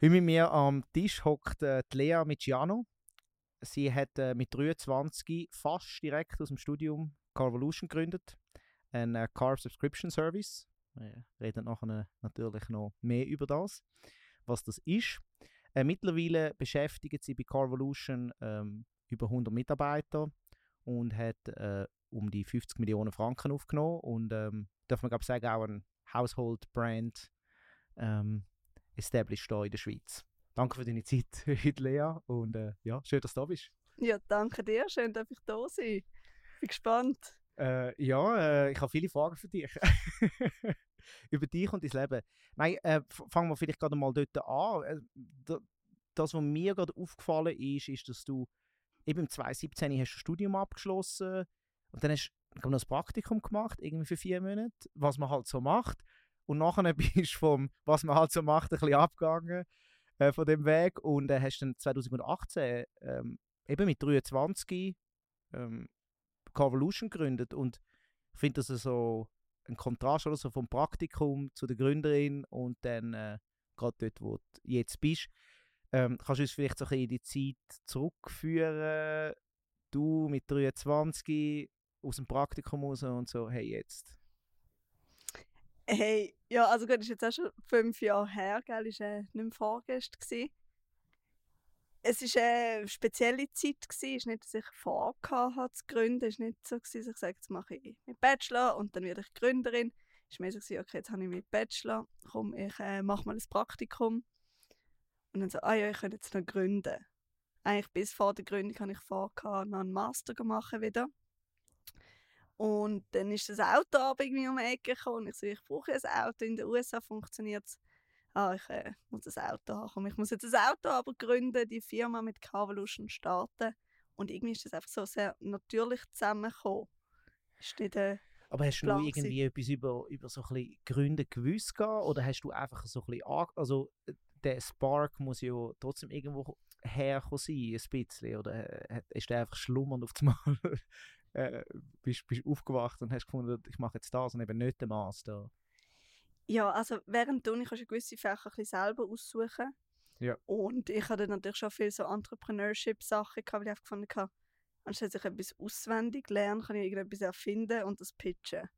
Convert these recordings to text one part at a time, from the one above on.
Wie mit mir am Tisch hockt äh, Lea Miciano. Sie hat äh, mit 23 fast direkt aus dem Studium Carvolution gegründet, ein äh, Carb Subscription Service. Wir reden nachher natürlich noch mehr über das, was das ist. Äh, mittlerweile beschäftigt sie bei Carvolution ähm, über 100 Mitarbeiter und hat äh, um die 50 Millionen Franken aufgenommen und ähm, darf man glaube sagen auch ein Household Brand ähm, established hier in der Schweiz. Danke für deine Zeit heute, Lea. Und äh, ja, schön, dass du da bist. Ja, danke dir. Schön, dass ich da sein. Bin gespannt. Äh, ja, äh, ich habe viele Fragen für dich. Über dich und dein Leben. Nein, äh, fangen wir vielleicht gerade mal dort an. Äh, das, was mir gerade aufgefallen ist, ist, dass du eben 2017 hast du Studium abgeschlossen und dann hast du noch ein Praktikum gemacht, irgendwie für vier Monate, was man halt so macht. Und nachher bist du vom, was man halt so macht, ein bisschen abgegangen äh, von dem Weg und äh, hast dann 2018 ähm, eben mit 23 ähm, Carvolution gegründet und ich finde das so ein Kontrast oder so vom Praktikum zu der Gründerin und dann äh, gerade dort, wo du jetzt bist. Ähm, kannst du uns vielleicht so ein bisschen in die Zeit zurückführen, du mit 23 aus dem Praktikum raus und so, hey jetzt? Hey, ja, also gut, ist jetzt auch schon fünf Jahre her, gell, ist äh, nicht mehr vorgestern Es war eine spezielle Zeit, gewesen. es ist nicht, dass ich vorgehabt zu gründen, es war nicht so, dass ich sage, jetzt mache ich meinen Bachelor und dann werde ich Gründerin. Es war mehr so, gewesen, okay, jetzt habe ich meinen Bachelor, komm, ich äh, mache mal ein Praktikum. Und dann so, ah ja, ich könnte jetzt noch gründen. Eigentlich bis vor der Gründung habe ich vorgehabt, noch einen Master machen wieder. Und dann ist das Auto irgendwie um die Ecke gekommen. Und ich so, ich brauche ein Auto. In den USA funktioniert es. Ah, ich äh, muss ein Auto haben. Ich muss jetzt ein Auto aber gründen, die Firma mit Carvolution starten. Und irgendwie ist das einfach so sehr natürlich zusammengekommen. Ist nicht, äh, aber hast du irgendwie etwas über, über so ein bisschen Gründe gewusst oder hast du einfach so ein bisschen, also äh, der Spark muss ja trotzdem irgendwo herkommen sein, ein bisschen, oder äh, ist der einfach schlummernd auf das Mal äh, bist, bist aufgewacht und hast gefunden, ich mache jetzt das und eben nicht den Master? Ja, also während du kannst du gewisse Fächer ein selber aussuchen. Ja. Und ich hatte natürlich schon viele so Entrepreneurship-Sachen, weil ich gefunden habe, anstatt ich etwas auswendig lernen, kann ich irgendetwas erfinden und das pitchen.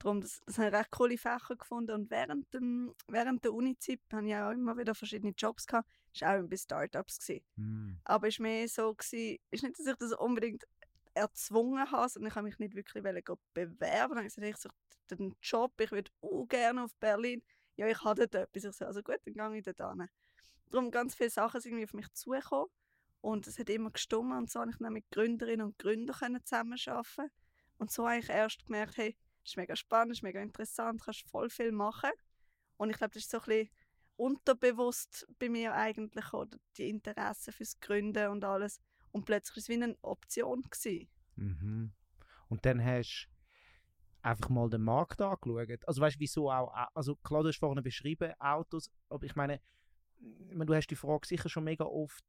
Darum, das, das habe ich recht coole Fächer gefunden. Und während, dem, während der Uni-Zeit habe ich auch immer wieder verschiedene Jobs gehabt. Das war auch bei Startups. Mm. Aber es war mehr so, gewesen, ist nicht, dass ich das unbedingt erzwungen habe, und ich habe mich nicht wirklich bewerben. Dann habe ich gesagt, ich suche den Job, ich würde auch gerne auf Berlin. Ja, ich habe dort etwas. Ich so, also gut, dann gehe ich dort hin. Darum ganz viele Sachen sind auf mich zugekommen und es hat immer gestummt und so habe ich dann mit Gründerinnen und Gründern zusammenarbeiten und so habe ich erst gemerkt, hey, ist mega spannend, ist mega interessant, kannst voll viel machen und ich glaube, das ist so ein bisschen unterbewusst bei mir eigentlich, oder die Interesse fürs Gründen und alles. Und plötzlich war es wie eine Option. Mhm. Und dann hast du einfach mal den Markt angeschaut. Also weißt du, wieso auch, also klar, du hast vorhin beschrieben, Autos, aber ich meine, du hast die Frage sicher schon mega oft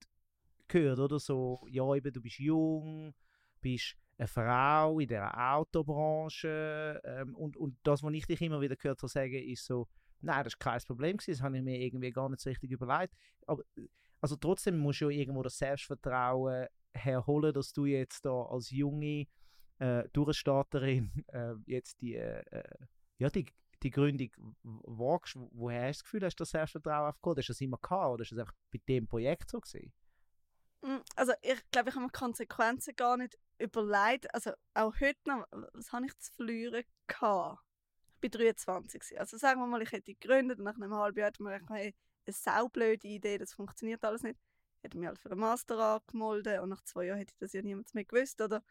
gehört, oder? So, ja, eben, du bist jung, bist eine Frau in der Autobranche ähm, und, und das, was ich dich immer wieder gehört habe sagen, ist so, nein, das war kein Problem das habe ich mir irgendwie gar nicht so richtig überlegt. Aber also trotzdem musst du ja irgendwo das Selbstvertrauen herholen, dass du jetzt da als junge äh, Durchstarterin äh, jetzt die, äh, ja, die, die Gründung wagst. Woher hast du das Gefühl, hast du das Selbstvertrauen aufgeholt? Hast du das immer gehabt oder ist das einfach bei dem Projekt so gewesen? Hm, also ich glaube, ich habe mir Konsequenzen gar nicht überlegt. Also auch heute noch, was habe ich zu verlieren gehabt? Ich bin 23. Also sagen wir mal, ich hätte gegründet und nach einem halben Jahr hätte man gedacht, hey, eine saublöde Idee, das funktioniert alles nicht. Ich hätte mich halt für einen Master angemeldet und nach zwei Jahren hätte ich das ja niemand mehr gewusst. Oder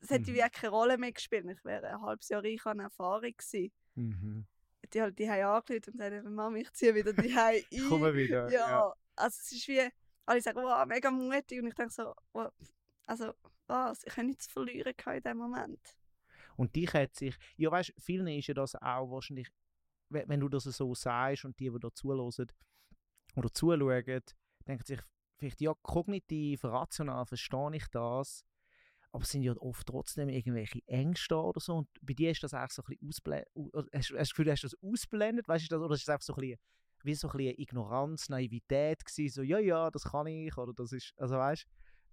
es hätte mhm. wie keine Rolle mehr gespielt. Ich wäre ein halbes Jahr reich an Erfahrung gewesen. Mhm. Die halt die angerufen und gesagt, Mama, ich ziehe wieder die ein. Komme wieder. Ja, ja, also es ist wie, alle sagen, wow, mega mutig. Und ich denke so, wow, also was, ich habe nichts verlieren in dem Moment. Und dich hat sich, ja weißt, vielen ist ja das auch wahrscheinlich, wenn du das so sagst und die, die da zuhören, oder zuschauen, denken sich vielleicht, ja, kognitiv, rational verstehe ich das, aber es sind ja oft trotzdem irgendwelche Ängste oder so. Und bei dir ist das eigentlich so ein bisschen ausblendet. Hast, hast du das Gefühl, hast du das ausblendet? Weißt du, das, oder ist das einfach so ein bisschen wie so ein Ignoranz, Naivität gewesen, so, ja, ja, das kann ich, oder das ist, also weißt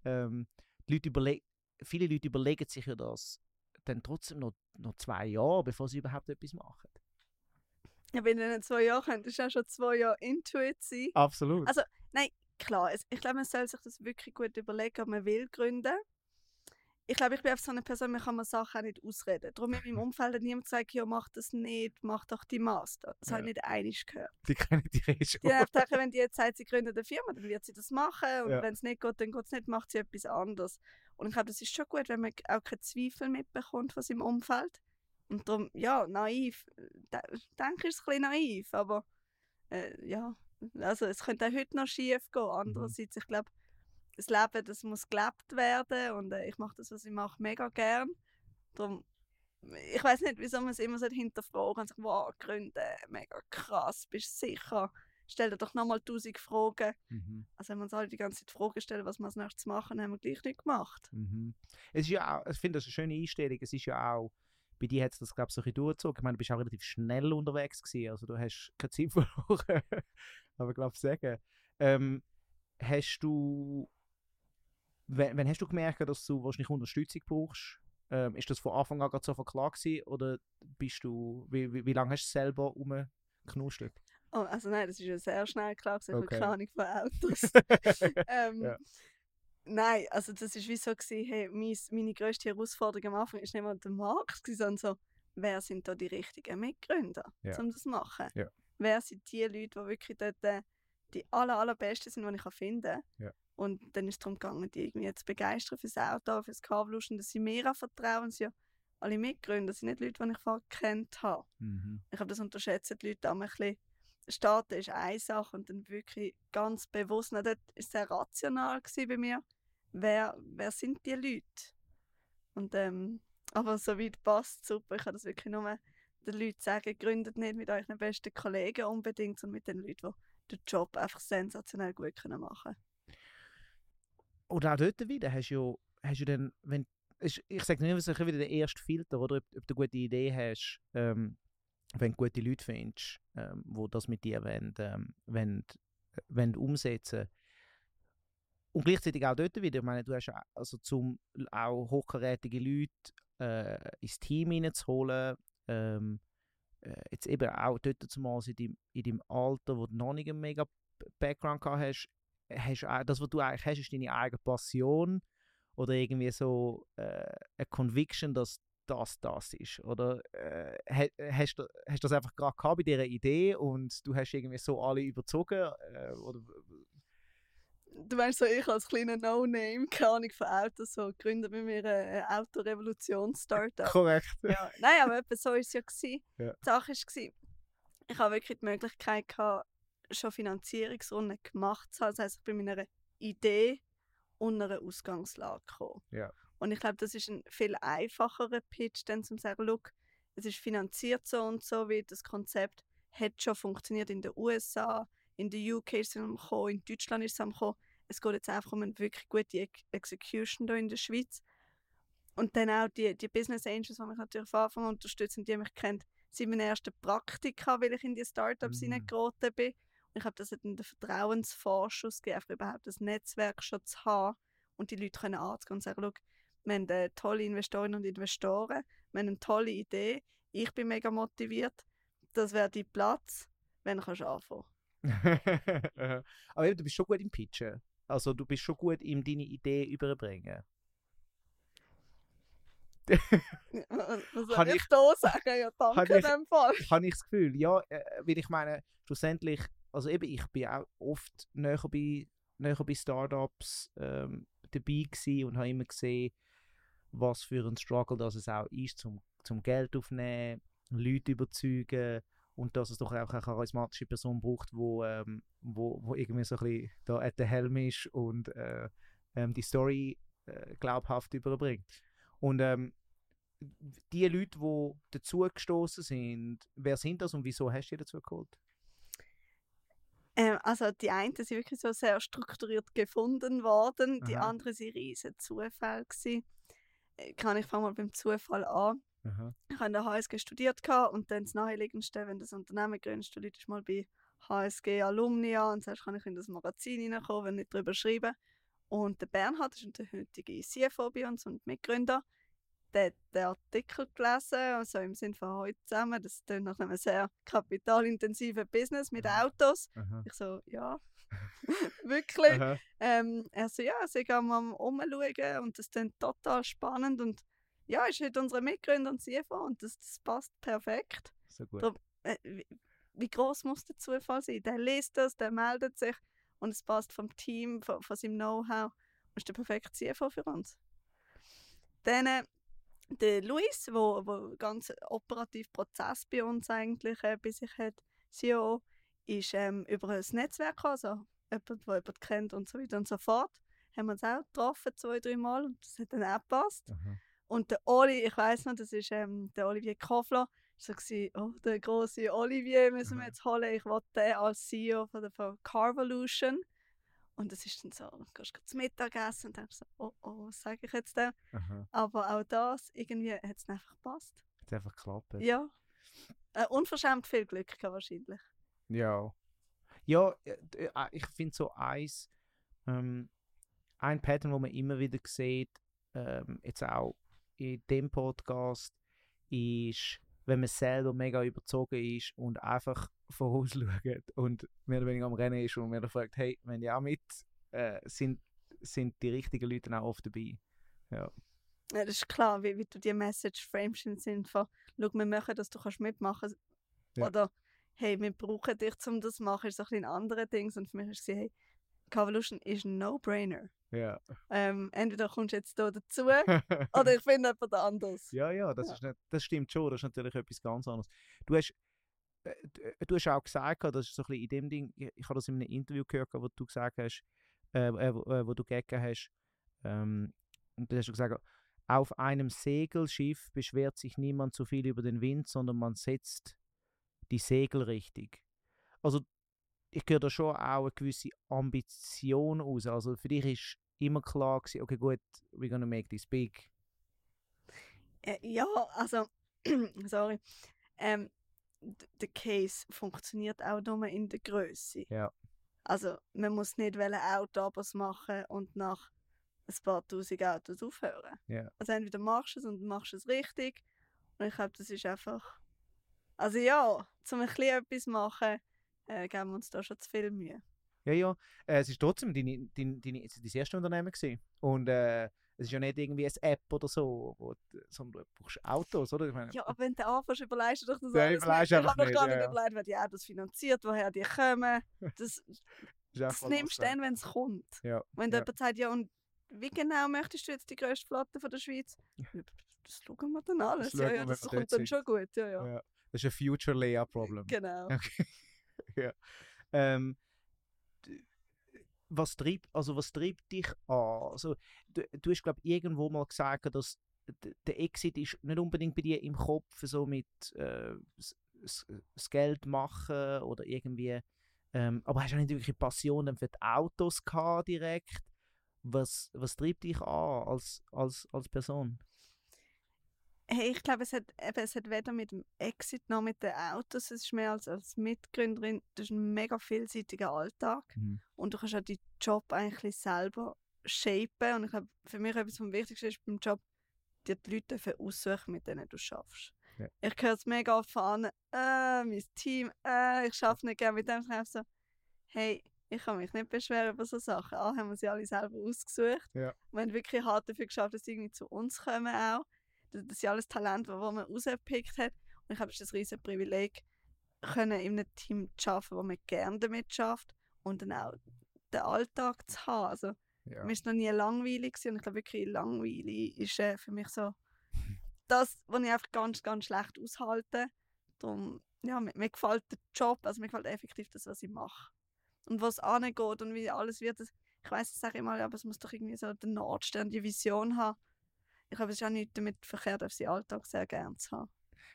ähm, die Leute überle viele Leute überlegen sich ja das dann trotzdem noch, noch zwei Jahre, bevor sie überhaupt etwas machen. Ja, wenn du in zwei Jahren könntest, ist auch schon zwei Jahre Intuit sein. Absolut. Also, nein, klar, ich glaube, man soll sich das wirklich gut überlegen, ob man will gründen. Ich glaube, ich bin einfach so eine Person, mir kann man Sachen auch nicht ausreden. Darum in meinem Umfeld hat niemand gesagt, ja, mach das nicht, mach doch die Master. Das Ja. habe ich nicht einig gehört. Die kennen die schon. Die haben gedacht, wenn die jetzt sagt, sie gründet eine Firma, dann wird sie das machen. Und Ja. wenn es nicht geht, dann geht es nicht, macht sie etwas anderes. Und ich glaube, das ist schon gut, wenn man auch keine Zweifel mitbekommt von seinem Umfeld. Und darum, ja, naiv. De denke ich, ist ein bisschen naiv, aber äh, ja, also es könnte auch heute noch schief gehen. Andererseits, ich glaube, das Leben, das muss gelebt werden und äh, ich mache das, was ich mache, mega gern. Darum, ich weiß nicht, wieso man es immer so hinterfragen und sagt, wow, gründen, mega krass, bist du sicher? Stell dir doch nochmal tausend Fragen. Mhm. Also wenn wir uns alle die ganze Zeit Fragen stellen, was wir als nächstes machen, haben wir gleich nicht gemacht. Mhm. Es ist ja auch, ich finde das eine schöne Einstellung. Es ist ja auch, bei dir hat es das, glaube ich, so ein bisschen durchgezogen. Ich meine, du bist auch relativ schnell unterwegs gewesen, also du hast keine Zeit verloren. Aber ich glaube, sagen. Ähm, hast du, wenn, wenn hast du gemerkt, dass du wahrscheinlich Unterstützung brauchst? Ähm, ist das von Anfang an so klar gewesen, oder bist du, wie, wie, wie lange hast du es selber rumgeknustet? Oh, also nein, das ist ja sehr schnell klar, ich Okay. habe keine Ahnung von Autos. ähm, Ja. Nein, also das war wie so, gewesen, hey, meis- meine grösste Herausforderung am Anfang ist nicht mal der Markt, sondern so, wer sind da die richtigen Mitgründer, Ja. um das zu machen? Ja. Wer sind die Leute, die wirklich dort äh, die aller, allerbesten sind, die ich finden kann? Ja. Und dann ist es darum gegangen, die irgendwie zu begeistern fürs Auto, fürs Carvolution, dass sie mir auch vertrauen, sie ja alle Mitgründer, das sind nicht Leute, die ich vorher gekannt habe. Mhm. Ich habe das unterschätzen die Leute auch ein bisschen. Starten ist eine Sache und dann wirklich ganz bewusst, na, dort war es sehr rational bei mir, wer, wer sind die Leute? Und, ähm, aber so weit passt super, ich kann das wirklich nur den Leuten sagen, gründet nicht mit euren besten Kollegen unbedingt, sondern mit den Leuten, die den Job einfach sensationell gut können machen. Oder auch dort wieder, hast du hast du dann, wenn, ist, ich sage nicht, was wieder der erste Filter, oder? Ob, ob du eine gute Idee hast, ähm, wenn du gute Leute findest, ähm, wo das mit dir wollen, ähm, wollen, äh, wollen umsetzen Und gleichzeitig auch dort wieder, ich meine, du hast also zum auch hochkarätige Leute äh, ins Team hineinzuholen, ähm, äh, jetzt eben auch dort zumal in deinem, in deinem Alter, wo du noch nicht einen mega Background gehabt hast, hast das, was du eigentlich hast, ist deine eigene Passion oder irgendwie so äh, eine Conviction, dass das das ist? Oder äh, ha- hast, du, hast du das einfach gerade gehabt bei dieser Idee und du hast irgendwie so alle überzogen? Äh, oder, Du meinst so, ich als kleiner No-Name, keine Ahnung von Autos, so gründet bei mir eine Autorevolution-Startup. korrekt. ja, nein, aber etwa so war es ja. Gewesen. Ja. Die Sache war, ich habe wirklich die Möglichkeit gehabt, schon Finanzierungsrunden gemacht zu haben. Das heisst, ich bin mit einer Idee und einer Ausgangslage gekommen. Ja. Und ich glaube, das ist ein viel einfacherer Pitch, dann zu sagen, look, es ist finanziert so und so, wie das Konzept hat schon funktioniert in den USA, in den UK ist es am Kommen, in Deutschland ist es am Kommen. Es geht jetzt einfach um eine wirklich gute Ex Execution hier in der Schweiz. Und dann auch die, die Business Angels, die mich natürlich von Anfang an unterstützen, die mich kennen, sind meine ersten Praktika, weil ich in die Startups Mhm. hineingeraten bin. Und ich habe das hat einen Vertrauensvorschuss gegeben, einfach überhaupt das Netzwerk schon zu haben und die Leute können anzugehen und sagen, schau, wir haben äh, tolle Investorinnen und Investoren, wir haben eine tolle Idee, ich bin mega motiviert, das wäre dein Platz, wenn du kannst anfangen Aber eben, du bist schon gut im Pitchen. Also du bist schon gut im deine Idee überbringen. Was soll ich, ich- da sagen? Ja, danke in dem Fall. habe ich das Gefühl, ja, äh, weil ich meine, schlussendlich, also eben, ich bin auch oft näher bei, näher bei Startups ähm, dabei gewesen und habe immer gesehen, was für ein Struggle das es auch ist, zum, zum Geld aufnehmen, Leute überzeugen und dass es doch auch eine charismatische Person braucht, wo, ähm, wo, wo irgendwie so ein bisschen da at the helm ist und äh, ähm, die Story äh, glaubhaft überbringt. Und ähm, die Leute, die dazugestoßen sind, wer sind das und wieso hast du die dazu geholt? Ähm, also die einen sind wirklich so sehr strukturiert gefunden worden, die Aha. anderen sind riesen Zufall gewesen. Äh, Kann ich fange mal beim Zufall an. Ich habe an der HSG studiert und dann das naheliegendste, wenn du das Unternehmen gründest, du läutest mal bei HSG Alumni an und sagst, kann ich in das Magazin reinkommen, wenn ich darüber schreibe. Und der Bernhard ist der heutige CFO bei uns und Mitgründer. Der hat den Artikel gelesen, also im Sinne von heute zusammen. Das ist nach einem sehr kapitalintensiven Business mit Aha. Autos. Aha. Ich so, ja, wirklich. Aha. Ähm, er so, ja, sie gehen am Umschauen und das klingt total spannend. Und ja, ist heute unsere Mitgründer und CFO und das, das passt perfekt. So gut. Drum- Äh, wie, wie groß muss der Zufall sein? Der liest das, der meldet sich und es passt vom Team, von, von seinem Know-how und ist der perfekte CFO für uns. Dann äh, der Luis, wo, wo ganz operativ Prozess bei uns eigentlich äh, bei sich hat, CEO, ist ähm, über ein Netzwerk gekommen, also jemand, der jemanden kennt und so weiter und so fort. Haben wir uns auch getroffen, zwei, drei Mal und das hat dann auch gepasst. Aha. Und der Oli, ich weiß noch, das ist ähm, der Olivier Kofler, so gsi, oh, der große Olivier müssen wir Aha. jetzt holen. Ich wollte den als CEO von der von Carvolution. Und das ist dann so, du gehst gerade zum Mittagessen und denkst so, oh, oh, was sage ich jetzt dem? Aha. Aber auch das, irgendwie hat es einfach gepasst. Hat einfach geklappt. Ja. Äh, unverschämt viel Glück gehabt wahrscheinlich. Ja. Ja, äh, d- äh, ich finde so eins, ähm, ein Pattern, wo man immer wieder sieht, ähm, jetzt auch in dem Podcast, ist, wenn man selber mega überzogen ist und einfach vorausschaut und mehr oder weniger am Rennen ist und man dann fragt, hey, wenn die auch mit, äh, sind, sind die richtigen Leute dann auch oft dabei. Ja. Ja, das ist klar, wie, wie du die Message framest im Sinne von, schau, wir machen das, du kannst mitmachen. Ja. Oder, hey, wir brauchen dich, um das zu machen, ist so ein bisschen ein anderes Ding. Und für mich ist es, hey, Carvolution ist ein No-Brainer. Ja. Ähm, entweder kommst du jetzt hier dazu oder ich finde jemand anderes. Ja, ja, das, Ja. Ist nicht, das stimmt schon. Das ist natürlich etwas ganz anderes. Du hast, äh, äh, du hast auch gesagt, das ist so ein bisschen in dem Ding, ich, ich habe das in einem Interview gehört, wo du gesagt hast, äh, äh, wo, äh, wo du gegeben hast, ähm, und da hast du gesagt, auf einem Segelschiff beschwert sich niemand so viel über den Wind, sondern man setzt die Segel richtig. Also ich höre da schon auch eine gewisse Ambition aus. Also für dich ist immer klar gewesen, okay gut, we're gonna make this big. Äh, ja, also, sorry. Ähm, der Case funktioniert auch nur in der Größe. Ja. Also, man muss nicht Autoabos machen und nach ein paar tausend Autos aufhören. Ja. Also, entweder machst du es und machst es richtig. Und ich glaube, das ist einfach. Also, ja, zum ein bisschen etwas machen, äh, geben wir uns da schon zu viel Mühe. Ja, ja. Äh, es ist trotzdem deine, deine, deine, es ist dein erstes Unternehmen gewesen. Und äh, es ist ja nicht irgendwie eine App oder so, wo, sondern du brauchst Autos, oder? Ich meine, Ja, aber wenn du anfängst, überlegst du doch das Ja, alles. Ich habe doch gar nicht ja. überlegt, wer die Autos finanziert, woher die kommen. Das, das nimmst du dann, wenn es kommt. Ja. Wenn ja. jemand sagt, ja, und wie genau möchtest du jetzt die grösste Flotte von der Schweiz? Das schauen wir dann alles. Das Ja, ja, das kommt dann schon gut. Ja, ja. Ja. Das ist ein Future Layer Problem. Genau. Okay. ja. Ähm, was treibt, also was treibt dich an? Also, du, du hast, glaube irgendwo mal gesagt, dass der Exit ist nicht unbedingt bei dir im Kopf, so mit äh, das Geld machen oder irgendwie. Ähm, aber hast du nicht wirklich Passion für die Autos gehabt direkt? Was, was treibt dich an als, als, als Person? Hey, ich glaube, es hat, eben, es hat weder mit dem Exit noch mit den Autos. Es ist mehr als, als Mitgründerin. Das ist ein mega vielseitiger Alltag. Mhm. Und du kannst auch deinen Job eigentlich selber shapen. Und ich glaube, für mich etwas vom Wichtigsten ist beim Job, dir die Leute aussuchen, mit denen du schaffst. Ja. Ich höre es mega oft von anderen, äh, mein Team, äh, ich schaffe nicht gerne mit dem. Ich so, hey, ich kann mich nicht beschweren über so Sachen. A, haben wir sie alle selber ausgesucht. Ja. Wir haben wirklich hart dafür geschafft, dass sie irgendwie zu uns kommen auch. Das, das sind alles Talente, die man rausgepickt hat. Und ich ist ein riesen Privileg, können in einem Team zu arbeiten, wo man gerne damit schafft und dann auch den Alltag zu haben. Also, Ja. mir ist noch nie langweilig gewesen und ich glaube wirklich langweilig ist äh, für mich so das, was ich einfach ganz, ganz schlecht aushalte. Darum, ja, mir, mir gefällt der Job, also mir gefällt effektiv das, was ich mache. Und was angeht und wie alles wird, das, ich weiß es ich mal, aber es muss doch irgendwie so den Nordstern, die Vision haben. Ich glaube, es auch nicht damit verkehrt, auf seinen Alltag sehr gern zu haben.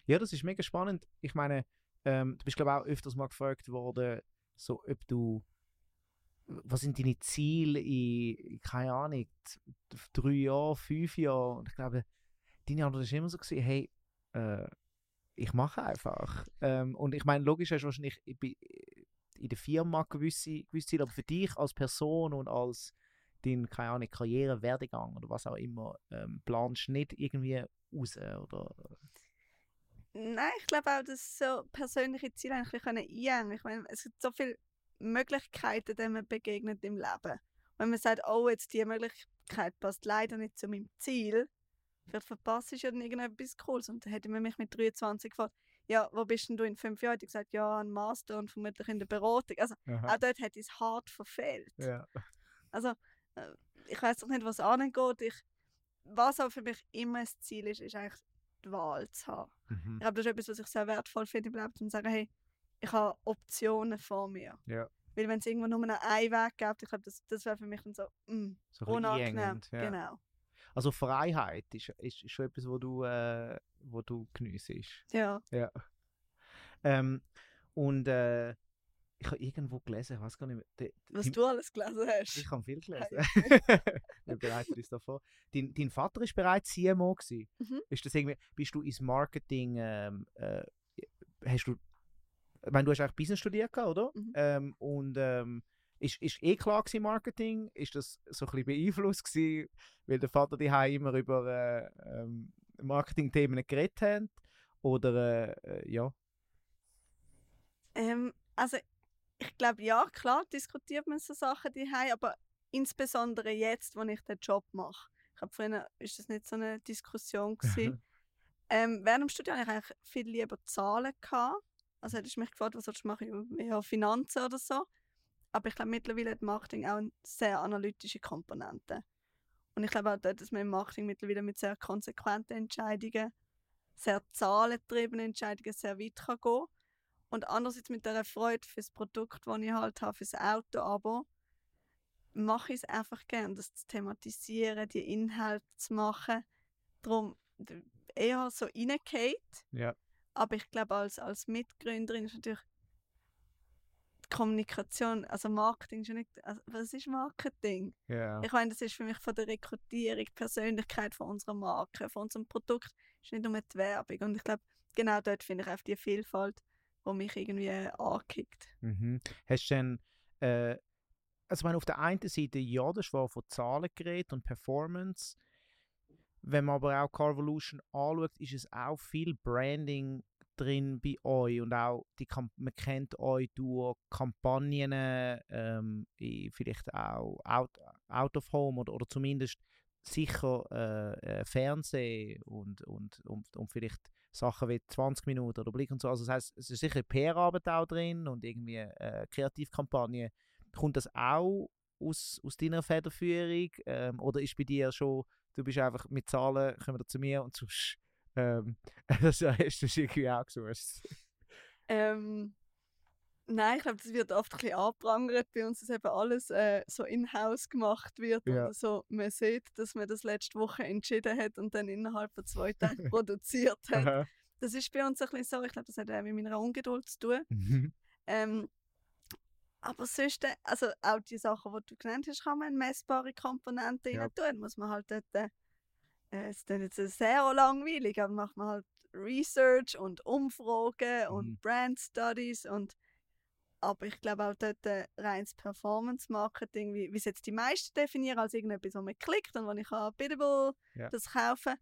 Ja, das ist mega spannend. Ich meine, ähm, du bist glaube auch öfters mal gefragt worden, so ob du, was sind deine Ziele in, keine Ahnung, drei Jahren, fünf Jahren? Und ich glaube, deine Antwort ist immer so gewesen, hey, äh, ich mache einfach. Ähm, und ich meine, logisch hast du wahrscheinlich, in der Firma gewisse, gewisse Ziele, aber für dich als Person und als dein, keine Ahnung, Karriere, Werdegang oder was auch immer, ähm, planst nicht irgendwie raus, oder? Nein, ich glaube auch, dass so persönliche Ziele eigentlich können einhängen Ich meine, es gibt so viele Möglichkeiten, denen man begegnet im Leben. Wenn man sagt, oh, jetzt die Möglichkeit passt leider nicht zu meinem Ziel, vielleicht verpasse ich ja dann irgendetwas Cooles. Und dann hätte man mich mit 23 gefragt, ja, wo bist denn du in fünf Jahren? Ich gesagt, ja, ein Master und vermutlich in der Beratung. Also Aha. auch dort hätte ich es hart verfehlt. Ja. Also äh, ich weiß doch nicht, was angeht. Ich, was auch für mich immer das Ziel ist, ist eigentlich die Wahl zu haben. Mhm. Ich glaube, das ist etwas, was ich sehr wertvoll finde im Leben, zu sagen, hey, ich habe Optionen vor mir. Ja. Weil wenn es irgendwo nur noch einen Weg gibt, ich glaube, das, das wäre für mich dann so mm, So ein unangenehm. einengend, ja. Genau. Also Freiheit ist, ist, ist schon etwas, wo du, äh, wo du geniessest. Ja. Ja. Ähm, und äh, ich habe irgendwo gelesen, ich weiß gar nicht mehr. der- Was dein- du alles gelesen hast. Ich habe viel gelesen. Wir bereiten uns davor. Dein, dein Vater ist bereits CMO gewesen. Mhm. Ist das irgendwie, bist du ins Marketing, ähm, äh, hast du, ich meine, du hast eigentlich Business studiert, oder? Mhm. Ähm, und ähm, ist, ist eh klar gewesen, Marketing? Ist das so ein bisschen beeinflusst gewesen, weil der Vater die immer über äh, ähm, Marketing-Themen geredet hat? Oder, äh, äh, ja. Ähm, also ich glaube, ja, klar diskutiert man so Sachen die aber insbesondere jetzt, wo ich den Job mache. Ich glaube, früher ist das nicht so eine Diskussion gewesen. ähm, während dem Studium hatte ich eigentlich viel lieber Zahlen. Gehabt. Also hättest du mich gefragt, was sollst du machen? Ja, Finanzen oder so. Aber ich glaube, mittlerweile hat Marketing auch eine sehr analytische Komponente. Und ich glaube auch dort, dass man im Marketing mittlerweile mit sehr konsequenten Entscheidungen, sehr zahlengetriebenen Entscheidungen sehr weit kann gehen Und andererseits mit der Freude fürs Produkt, das ich halt habe, fürs Auto, aber mache ich es einfach gerne, das zu thematisieren, die Inhalte zu machen. Darum eher so reingeht. Ja. Aber ich glaube, als, als Mitgründerin ist natürlich die Kommunikation, also Marketing ist ja nicht, also was ist Marketing? ja. Ich meine, das ist für mich von der Rekrutierung, Persönlichkeit von unserer Marke, von unserem Produkt, ist nicht nur die Werbung. Und ich glaube, genau dort finde ich auch die Vielfalt, die mich irgendwie äh, ankickt. Mhm. Hast du denn, äh, also meine, auf der einen Seite, ja, das war von Zahlen geredet und Performance. Wenn man aber auch Carvolution anschaut, ist es auch viel Branding drin bei euch und auch die man kennt euch durch Kampagnen, ähm, vielleicht auch out, out of home oder, oder zumindest sicher äh, äh, Fernsehen und, und, und, und vielleicht Sachen wie 20 Minuten oder Blick und so. Also das heißt, es ist sicher PR-Arbeit auch drin und irgendwie äh, Kreativkampagne. Kommt das auch aus, aus deiner Federführung ähm, oder ist bei dir schon, du bist einfach mit Zahlen, kommen wir zu mir und sonst ähm, das hast du irgendwie auch gesucht. Ähm, nein, ich glaube, das wird oft ein bisschen angeprangert bei uns, dass eben alles äh, so in-house gemacht wird. Ja. Oder so, man sieht, dass man das letzte Woche entschieden hat und dann innerhalb von zwei Tagen produziert hat. Aha. Das ist bei uns ein bisschen so. Ich glaube, das hat auch mit meiner Ungeduld zu tun. Mhm. Ähm, aber sonst, äh, also auch die Sachen, die du genannt hast, kann man messbare Komponenten Ja. rein tun. Muss man halt dort, äh, es ist dann jetzt sehr langweilig, aber macht man halt Research und Umfragen Mhm. und Brand Studies und aber ich glaube auch dort äh, reines Performance Marketing, wie, wie es jetzt die meisten definieren, als irgendetwas, wo man klickt und wo ich kann biddable Ja. das kaufen,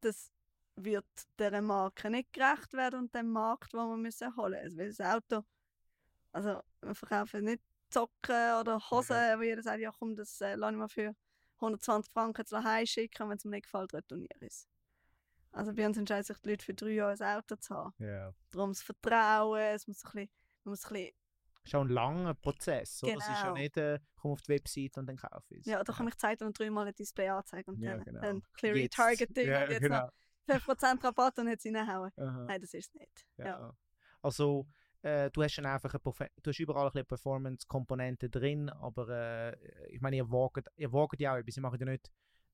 das wird dieser Marke nicht gerecht werden und dem Markt, wo wir müssen holen. Also, weil das Auto, also wir verkaufen nicht Socken oder Hosen, wo jeder sagt, ja komm, das äh, lasse ich mal für 120 Franken zu Hause schicken, wenn es mir nicht gefällt, retourniere ich es. Also bei uns entscheiden sich die Leute für drei Jahre ein Auto zu haben. Ja. Darum das Vertrauen, es muss ein bisschen, man muss ein bisschen, ist auch ein langer Prozess. Oder? Es ist ja Genau. nicht, äh, komm auf die Website und dann kaufe ich es. ja, da kann ich Zeit und dreimal ein Display anzeigen und Ja, dann, genau. dann Jetzt. Retargeting Ja, und jetzt genau. noch 5% Rabatt und jetzt reinhauen. Aha. Nein, das ist es nicht. Ja. Ja. Also, äh, du hast dann einfach eine du hast überall ein bisschen Performance-Komponente drin, aber äh, ich meine, ihr wagt, ihr wagt ja auch etwas, ihr macht ja nicht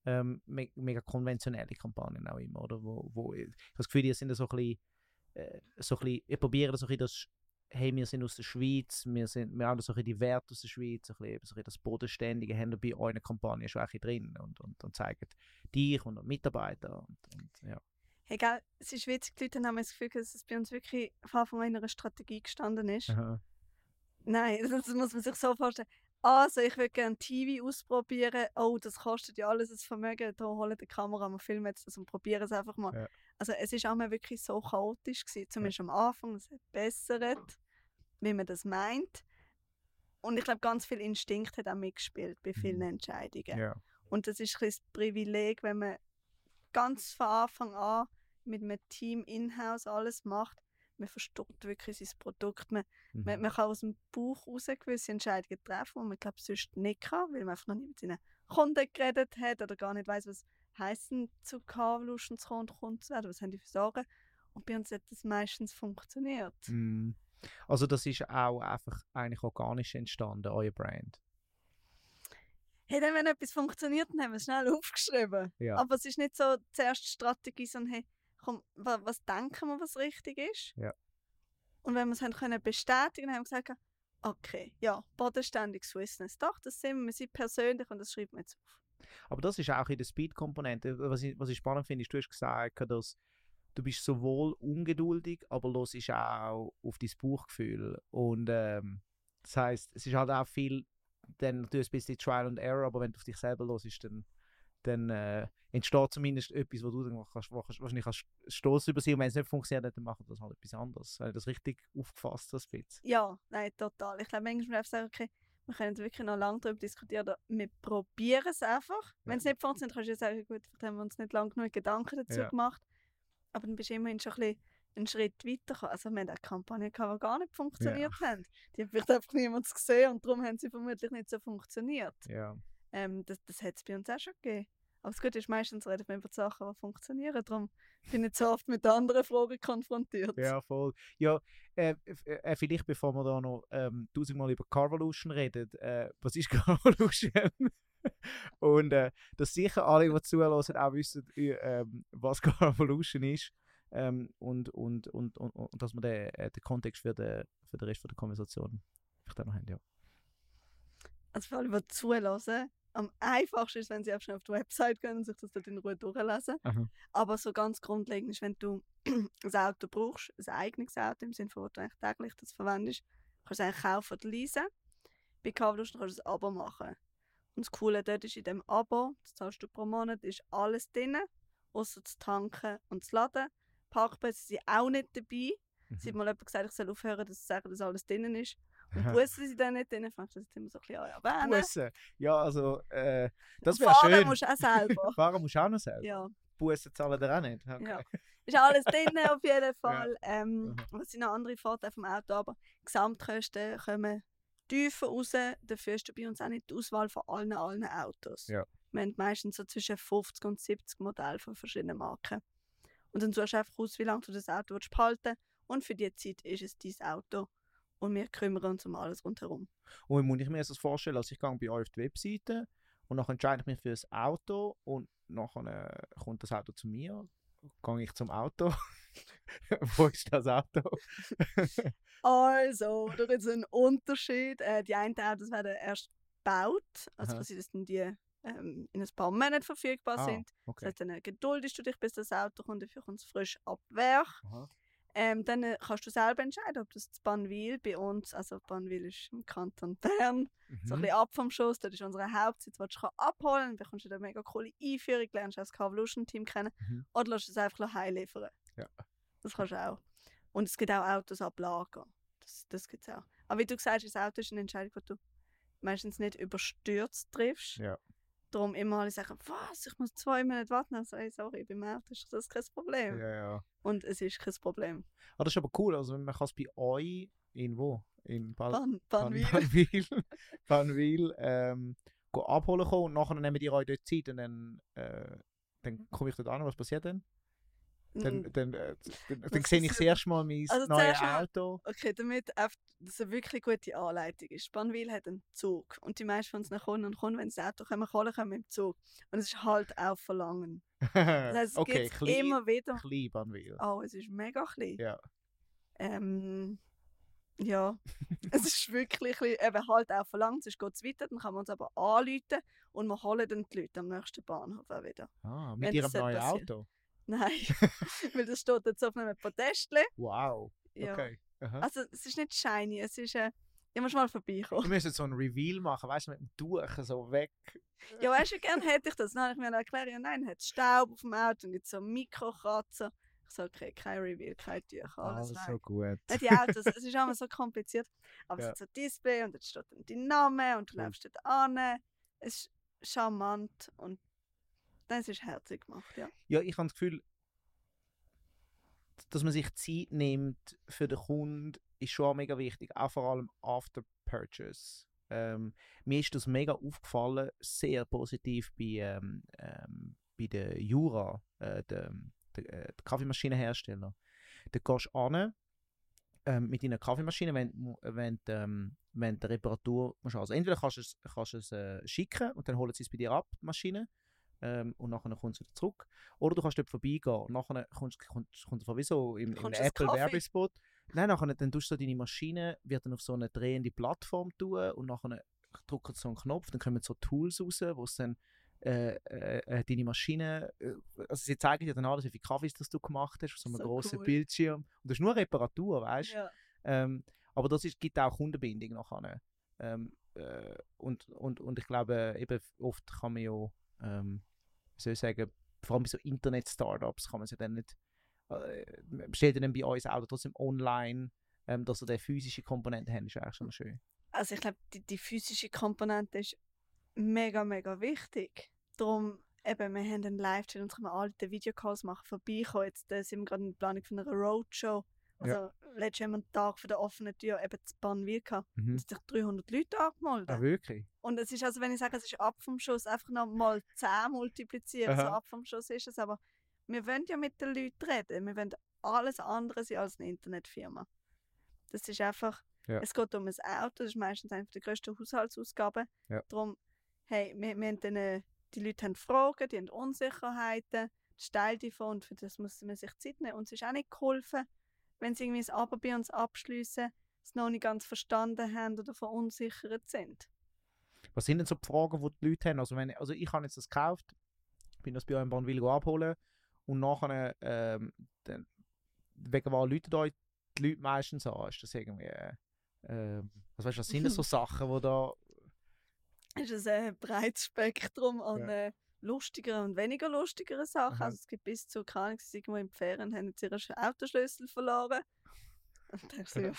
ähm, me mega konventionelle Kampagnen auch immer, oder? Wo, wo, ich habe das Gefühl, ihr sind da so ein bisschen, äh, so ein bisschen ihr probiert so ein bisschen das, hey, wir sind aus der Schweiz, wir, sind, wir haben so ein die Werte aus der Schweiz, so ein bisschen, das Bodenständige haben bei euren Kampagnen schon ein bisschen drin und, und, und zeigen dich und Mitarbeiter und, und ja. Hey, gell, es ist witzig, die Leute haben das Gefühl, dass es bei uns wirklich von Anfang an in einer Strategie gestanden ist. Aha. Nein, das muss man sich so vorstellen. Also, ich würde gerne TV ausprobieren. Oh, das kostet ja alles ein Vermögen. Da holen die Kamera, wir filmen jetzt das und probieren es einfach mal. Ja. Also, es ist auch mal wirklich so chaotisch gewesen. Zumindest am Anfang. Es hat bessert, wie man das meint. Und ich glaube, ganz viel Instinkt hat auch mitgespielt bei vielen Mhm. Entscheidungen. Ja. Und das ist ein das Privileg, wenn man ganz von Anfang an mit einem Team in-house alles macht. Man verstockt wirklich sein Produkt. Man, man, Mhm. man kann aus dem Bauch raus gewisse Entscheidungen treffen, die man glaub, sonst nicht kann, weil man einfach noch nicht mit seinen Kunden geredet hat oder gar nicht weiß, was heisst denn zu Carvolution zu kommen und Kunden zu werden, was haben die für Sorgen. Und bei uns hat das meistens funktioniert. Mhm. Also das ist auch einfach eigentlich organisch entstanden, euer Brand. Hey, dann, wenn etwas funktioniert, dann haben wir es schnell aufgeschrieben. Ja. Aber es ist nicht so zuerst Strategie, sondern hey, komm, wa- was denken wir, was richtig ist? Ja. Und wenn wir es haben können bestätigen, haben wir gesagt, okay, ja, bodenständig Swissness. Doch, das sind wir, wir sind persönlich und das schreibt man jetzt auf. Aber das ist auch in der Speed-Komponente. Was ich, was ich spannend finde, ist, du hast gesagt, dass du bist sowohl ungeduldig, aber los ist auch auf dein Bauchgefühl. Und ähm, das heißt, es ist halt auch viel, dann natürlich ein bisschen Trial and Error, aber wenn du auf dich selber los ist, dann, dann äh, entsteht zumindest etwas, wo du dann kannst, wahrscheinlich kannst Stoß übersehen. Und wenn es nicht funktioniert, dann machen wir das halt etwas anderes. Habe ich das richtig aufgefasst, das bisschen? Ja, nein, total. Ich glaube, manchmal einfach sagen, okay, wir können wirklich noch lange darüber diskutieren. Wir probieren es einfach. Wenn es nicht funktioniert, kannst du ja sagen, gut, vielleicht haben wir uns nicht lange genug Gedanken dazu Ja. gemacht. Aber dann bist du immerhin schon ein bisschen einen Schritt weiter. Also wir haben auch Kampagnen die gar nicht funktioniert haben. Die haben vielleicht einfach niemand gesehen und darum haben sie vermutlich nicht so funktioniert. Ja. Ähm, das das hat es bei uns auch schon gegeben. Aber das Gute ist, meistens reden wir über die Sachen, die funktionieren. Darum bin ich nicht so oft mit anderen Fragen konfrontiert. Ja, voll. Ja, äh, f- äh, vielleicht bevor wir da noch ähm, tausendmal über Carvolution reden, äh, was ist Carvolution? Und äh, dass sicher alle, die zuhören, auch wissen, äh, was Carvolution ist. Ähm, und, und, und, und, und dass wir den, äh, den Kontext für den, für den Rest der Konversation vielleicht auch noch haben, ja. Also für alle, die zuhören, am einfachsten ist, wenn sie einfach schnell auf die Website gehen und sich das dort in Ruhe durchlesen. Aha. Aber so ganz grundlegend ist, wenn du ein Auto brauchst, ein eigenes Auto, im Sinne von, wo du eigentlich täglich das verwendest, kannst du es eigentlich kaufen oder leasen. Bei Carvolution kannst du ein Abo machen. Und das Coole dort ist, in dem Abo, das zahlst du pro Monat, ist alles drin, außer das Tanken und das Laden. Parkplätze sind auch nicht dabei. Es hat Mhm. mal jemand gesagt, ich soll aufhören, dass zu sagen, dass alles drin ist. Und Bussen sind dann nicht drin. Ich fand das jetzt immer so ein bisschen erwähnen. Bussen. Ja, also, äh, das wäre fahren schön. musst du auch selber. Fahren musst du auch noch selber. ja, Bussen zahlen dir auch nicht. Okay. ja. Ist alles drin auf jeden Fall. Ähm, Mhm. Was sind noch andere Vorteile vom Auto? Aber Gesamtkosten kommen tiefer raus. Dafür ist bei uns auch nicht die Auswahl von allen, allen Autos. Ja. Wir haben meistens so zwischen 50 und 70 Modelle von verschiedenen Marken. Und dann suchst du einfach aus, wie lange du das Auto willst behalten willst. Und für die Zeit ist es dein Auto. Und wir kümmern uns um alles rundherum. Und wie muss ich mir das vorstellen? Also ich gehe bei euch auf die Webseite und dann entscheide ich mich für das Auto und nachher äh, kommt das Auto zu mir. Gehe ich zum Auto. Wo ist das Auto? Also, da gibt es einen Unterschied. Äh, die einen Autos werden erst gebaut, also quasi, dass dann die ähm, in ein paar Monaten verfügbar Ah, sind. okay. Das heißt, dann äh, geduldest du dich, bis das Auto kommt, dafür kommt es frisch ab Werk. Ähm, dann äh, kannst du selber entscheiden, ob das Banwil bei uns, also Banwil ist im Kanton Bern, so ein Mhm. bisschen ab vom Schuss, das ist unser Hauptsitz, wo du kannst abholen bekommst du eine mega coole Einführung, lernst das Carvolution-Team kennen Mhm. oder lässt es einfach heimliefern. Ja. Das kannst du auch. Und es gibt auch Autos ab Lager. Das, das gibt es auch. Aber wie du gesagt hast, das Auto ist eine Entscheidung, die du meistens nicht überstürzt triffst. Ja. Darum immer alle sagen, was, ich muss zwei Monate warten. Also, hey, sorry, beim Auto ist das kein Problem. Ja, ja. Und es ist kein Problem. Ah, das ist aber cool. Also man kann es bei euch in wo? In Bal Ban Ban- Banwil. Banwil, Banwil ähm, abholen kommen und nachher nehmen die euch dort Zeit und dann, äh, dann komme ich dort an. Was passiert dann? Dann, Mm, dann, äh, dann, dann sehe ich das passiert? erste Mal mein Also neues Auto. Okay, damit dass eine wirklich gute Anleitung ist. Banwil hat einen Zug. Und die meisten von unseren Kunden und Kunden, wenn sie das Auto kommen, kommen mit dem Zug. Und es ist halt auf Verlangen. Das heißt, es okay, gibt klein, immer wieder. klein Banwil. Oh, es ist mega klein. Ja. Ähm, ja, es ist wirklich ein bisschen, eben halt auch verlangt, sonst geht es weiter, dann kann man uns aber anrufen und wir holen dann die Leute am nächsten Bahnhof auch wieder. Ah, mit das ihrem neuen passieren. Auto. Nein, weil das steht jetzt auf einem Podestli. Wow. Ja. Okay. Aha. Also es ist nicht shiny, es ist, äh, Ich muss mal vorbeikommen. Wir müssen so ein Reveal machen, weißt du, mit dem Tuch so weg. Ja, weißt du, gern hätte ich das. Dann habe ich mir erklärt, ja nein, hat Staub auf dem Auto und gibt so Mikrokratzer. Ich so, okay, kein Reveal, kein Tücher, alles Ah, weg. so gut. Nicht die Autos, es ist immer so kompliziert. Aber Ja. es hat so ein Display und dort steht dann dein Name und du läufst dort an. Es ist charmant und das ist herzig gemacht, ja. Ja, ich habe das Gefühl, dass man sich Zeit nimmt für den Kunden, ist schon mega wichtig. Auch vor allem after purchase. Ähm, mir ist das mega aufgefallen, sehr positiv bei, ähm, ähm, bei der Jura, äh, der, der, äh, der Kaffeemaschinenhersteller. Da gehst du an ähm, mit deiner Kaffeemaschine, wenn, wenn, ähm, wenn die Reparatur musst. Also entweder kannst du es, kannst es äh, schicken und dann holen sie es bei dir ab, die Maschine, ähm, und nachher kommt es wieder zurück. Oder du kannst dort vorbeigehen und nachher sowieso im, im Kommst du das Apple Kaffee? Werbespot. Nein, nachher dann tust du deine Maschine, wird dann auf so eine drehende Plattform tun und nachher drückt so einen Knopf, dann kommen so Tools raus, wo es dann äh, äh, äh, deine Maschine, äh, also sie zeigen dir dann alles, wie viel Kaffees das du gemacht hast, auf so einem So grossen cool. Bildschirm. Und das ist nur Reparatur, weißt du? ja. Ähm, aber das ist, gibt auch Kundenbindung nachher. Ähm, äh, und, und, und ich glaube, eben oft kann man ja, ähm, wie soll ich sagen, vor allem bei so Internet-Startups kann man sie dann nicht, äh, bestellt dann bei uns auch trotzdem online, ähm, dass sie die physische Komponente haben, ist eigentlich schon schön. Also ich glaube, die, die physische Komponente ist mega, mega wichtig. Darum, eben, wir haben einen Live-Chat und können alle die Videocalls machen, vorbeikommen. Jetzt äh, sind wir gerade in der Planung von einer Roadshow. Also letztes Jahr am Tag von der offenen Tür eben zu Bannwil gehabt. Mhm. Es haben sich 300 Leute angemeldet. Ah, wirklich? Und es ist also, wenn ich sage, es ist ab vom Schuss, einfach noch mal 10 multipliziert, so Aha. ab vom Schuss ist es. Aber wir wollen ja mit den Leuten reden. Wir wollen alles andere sein als eine Internetfirma. Das ist einfach, Ja. es geht um ein Auto, das ist meistens eine der grössten Haushaltsausgaben. Ja. Darum, hey, wir, wir haben dann, die Leute haben Fragen, die haben Unsicherheiten, das ist Teil davon und für das muss man sich Zeit nehmen. Und es ist auch nicht geholfen, wenn sie irgendwie ein Abo bei uns abschließen, es noch nicht ganz verstanden haben oder verunsichert sind. Was sind denn so die Fragen, die die Leute haben? Also, wenn, also ich habe jetzt das gekauft, bin das bei euch in Bannwil abholen und nachher, ähm, dann, wegen was Leute euch die Leute meistens an? Ist das irgendwie, äh, ähm, was, weißt, du, was sind das so Sachen, wo da... Es ist ein äh, breites Spektrum an Ja. Lustigeren und weniger lustigeren Sachen. Aha. Also es gibt bis zu, keine Ahnung, irgendwo die Ferien haben jetzt ihren Sch- Autoschlüssel verloren. Und dann denkst du, ja,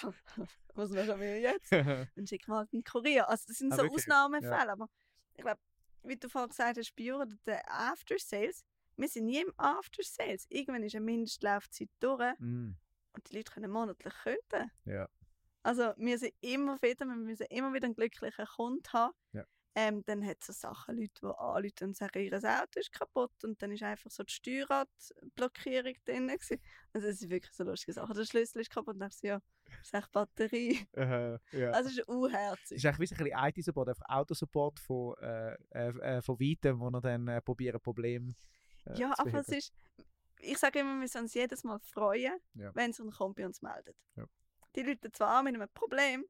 was machen wir jetzt? Dann schicken wir halt einen Kurier. Also das sind Ah, so wirklich? Ausnahmefälle, aber ich glaube, wie du vorhin gesagt hast, bei der After Sales, wir sind nie im After Sales. Irgendwann ist eine Mindestlaufzeit durch Mm, und die Leute können monatlich künden. ja. Also wir sind immer wieder, wir müssen immer wieder einen glücklichen Kunden haben. Ja. Ähm, dann hat es so Sachen, Leute, die anrufen und sagen, ihr Auto ist kaputt und dann ist einfach so die Steuerradblockierung drin. gewesen. Also es sind wirklich so lustige Sachen. Der Schlüssel ist kaputt und dann ja, das ist echt Batterie. Äh, ja. Also es ist Es unherzig. ist eigentlich ein bisschen IT-Support, einfach Autosupport von, äh, äh, äh, von Weitem, wo er dann äh, probieren, Problem äh, ja, aber es ist, ich sage immer, wir müssen uns jedes Mal freuen, Ja. wenn so ein bei uns meldet. Ja. Die Leute zwar mit einem Problem,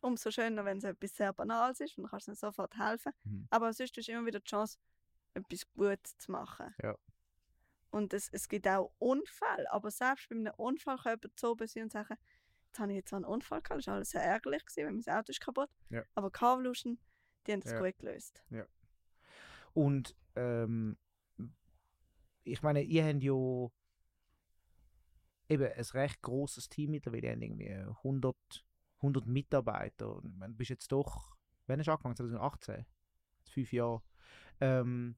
umso schöner, wenn es etwas sehr Banales ist und dann kannst du ihnen sofort helfen. Mhm. Aber sonst hast du immer wieder die Chance, etwas Gutes zu machen. Ja. Und es, es gibt auch Unfälle, aber selbst bei einem Unfall kann jemand so sein und sagen, jetzt habe ich jetzt einen Unfall gehabt, das war alles sehr ärgerlich, gewesen, weil mein Auto ist kaputt. Ja. Aber Carvolution, die haben das Ja. gut gelöst. Und ähm, ich meine, ihr habt ja eben ein recht großes Team mittlerweile, ihr habt irgendwie 100, 100 Mitarbeiter. Ich meine, du bist jetzt doch, wann hast du angefangen? 2018? Fünf Jahre. Ähm,